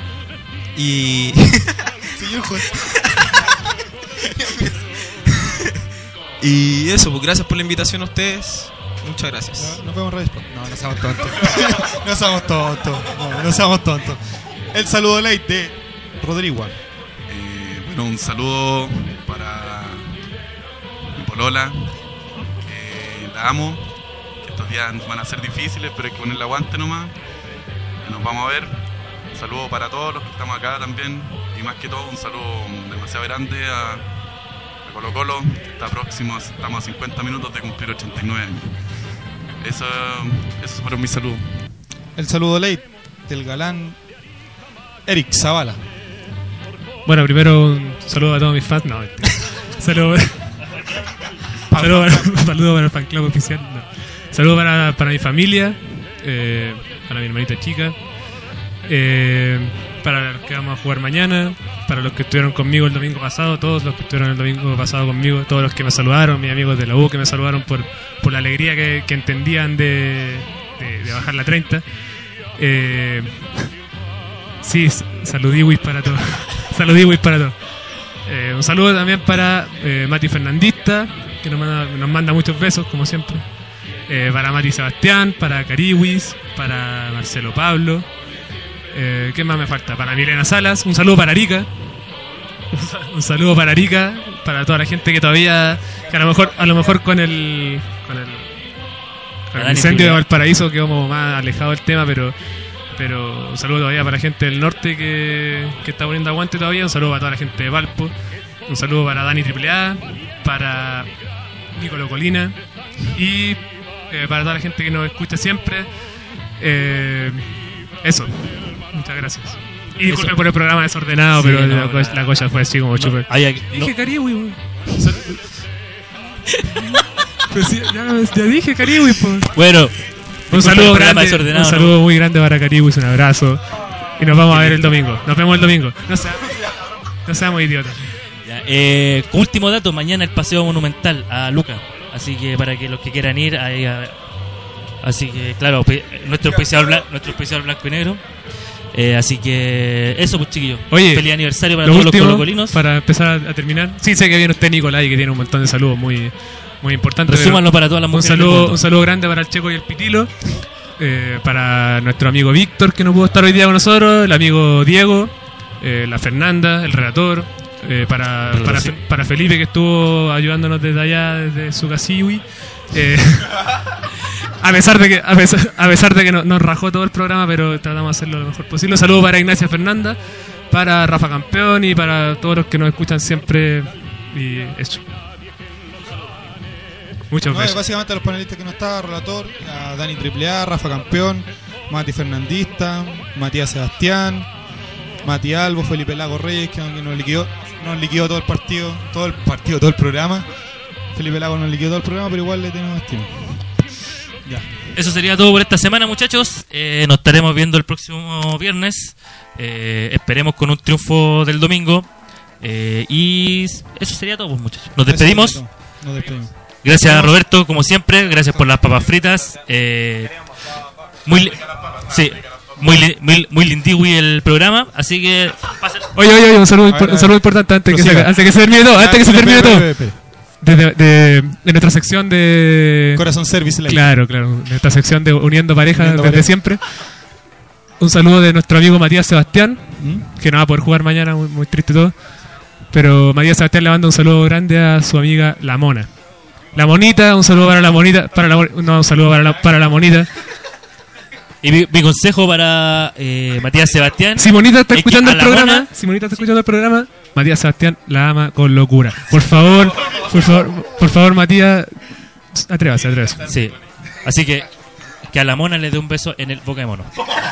Y. [laughs] Señor Juan. [laughs] y eso, pues gracias por la invitación a ustedes. Muchas gracias. Nos vemos Sport. No, no seamos tontos. [laughs] no seamos tontos. No, no seamos tontos. El saludo late de Rodrigo. Eh, bueno, un saludo para polola, que la amo, que estos días van a ser difíciles, pero hay que ponerle aguante nomás. Nos vamos a ver. Un saludo para todos los que estamos acá también. Y más que todo, un saludo demasiado grande a, a Colo Colo, que está próximo, estamos a 50 minutos de cumplir 89 años. Eso, eso fueron mis saludos. El saludo late del galán Eric Zavala. Bueno, primero un saludo a todos mis fans. No, [laughs] saludo, saludo, para, [laughs] saludo para el fan club oficial. no. Saludo para, para mi familia, eh, para mi hermanita chica, eh, para los que vamos a jugar mañana, para los que estuvieron conmigo el domingo pasado, todos los que estuvieron el domingo pasado conmigo, todos los que me saludaron, mis amigos de la U que me saludaron por, por la alegría que, que entendían de, de- de bajar la 30. Eh, sí, saludiwis para todos. [laughs] saludiwis para todos. Eh, un saludo también para eh, Mati Fernandista, que nos manda, nos manda muchos besos, como siempre. Eh, para Mati Sebastián, para Cariwis, para Marcelo Pablo. Eh, ¿Qué más me falta? Para Milena Salas. Un saludo para Arica. Un [laughs] sa- Un saludo para Arica, para toda la gente que todavía, que a lo mejor, a lo mejor con el, con el, con el incendio de. Valparaíso quedó como más alejado del tema, pero, pero un saludo todavía para la gente del norte que, que está poniendo aguante todavía, un saludo para toda la gente de Valpo, un saludo para Dani AAA, para Nicolo Colina y eh, para toda la gente que nos escucha siempre. Eh, eso, muchas gracias. Y disculpen por el programa desordenado, Sí, pero no, la, co- la- la cosa fue así como chupe. No, Dije Cariwi. [laughs] Pues ya, ya dije Cariwi, pues. bueno, Un saludo grande, un saludo muy grande para Cariwis, un abrazo. Y nos vamos a ver el domingo. Nos vemos el domingo. No seamos, no seamos idiotas. Ya, eh, último dato, mañana el paseo monumental a Luca. Así que para que los que quieran ir, ahí a- así que claro, nuestro especial nuestro especial blanco y negro. Eh, así que eso pues chiquillos. Oye, feliz aniversario para Lo todos último, los colocolinos. para empezar a, terminar. Sí, sé que viene usted, Nicolai, que tiene un montón de saludos muy, muy importantes. Resúmanlo para todas las un mujeres del saludo, un saludo grande para el Checo y el Pitilo. eh, para nuestro amigo Víctor, que no pudo estar hoy día con nosotros. El amigo Diego. eh, la Fernanda, el relator. Eh, para, para, sí. Para Felipe, que estuvo ayudándonos desde allá, desde su casiwi. Eh, [laughs] a pesar de que a pesar, a pesar de que no- nos rajó todo el programa, pero tratamos de hacerlo lo mejor posible. Un saludo para Ignacia Fernanda, para Rafa Campeón y para todos los que nos escuchan siempre. Y eso. No, y besos. básicamente a los panelistas que no estaba, relator, a Dani AAA, Rafa Campeón, Mati Fernandista, Matías Sebastián, Mati Albo, Felipe Lago Reyes, que aunque nos liquidó, nos liquidó todo el partido, todo el partido, todo el programa. Felipe Lago nos liquidó todo el programa, pero igual le tenemos estima. Ya. Eso sería todo por esta semana, muchachos. Eh, nos estaremos viendo el próximo viernes. Eh, esperemos con un triunfo del domingo. Eh, y eso sería todo, pues, muchachos. Nos despedimos. Eso, Nos despedimos. Gracias a Roberto, como siempre. Gracias por las papas fritas. Eh, muy, sí, muy, li- muy, muy lindigui el programa. Así que Oye, oye, oye, un saludo, ver, un saludo importante antes que, se, antes que se termine todo. Antes que se termine todo. De, de, de- de nuestra sección de. Corazón Service Live. Claro, claro. De esta sección de Uniendo Parejas desde siempre. Un saludo de nuestro amigo Matías Sebastián, ¿Mm? que no va a poder jugar mañana, muy, muy triste todo. Pero Matías Sebastián le manda un saludo grande a su amiga La Mona. La Monita, un saludo para la Monita. Para la, no, un saludo para la, para la Monita. Y mi, mi consejo para eh, Matías Sebastián. Si Monita está Es escuchando el programa, Mona- si Monita está escuchando el programa, Matías Sebastián la ama con locura. Por favor, por favor, por favor, Matías, atrévase, atrévase. Sí. Así que que a la mona le dé un beso en el boca de mono.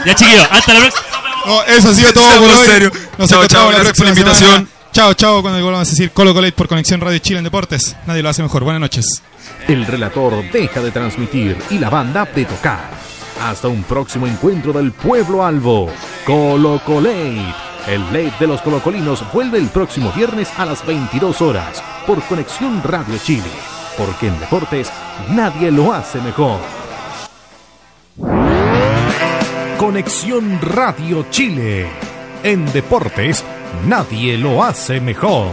Ya chiquillos, hasta la próxima. No, eso ha sido todo por hoy. serios. Nos Chao, encontramos chao, la gracias por la próxima invitación. semana. Chao, chao, cuando volvamos a decir Colo Colate por Conexión Radio Chile en Deportes. Nadie lo hace mejor. Buenas noches. El relator deja de transmitir y la banda de tocar. Hasta un próximo encuentro del pueblo albo. Colo Colate. El late de los colocolinos vuelve el próximo viernes a las 22 horas por Conexión Radio Chile. Porque en deportes nadie lo hace mejor. Conexión Radio Chile. En deportes nadie lo hace mejor.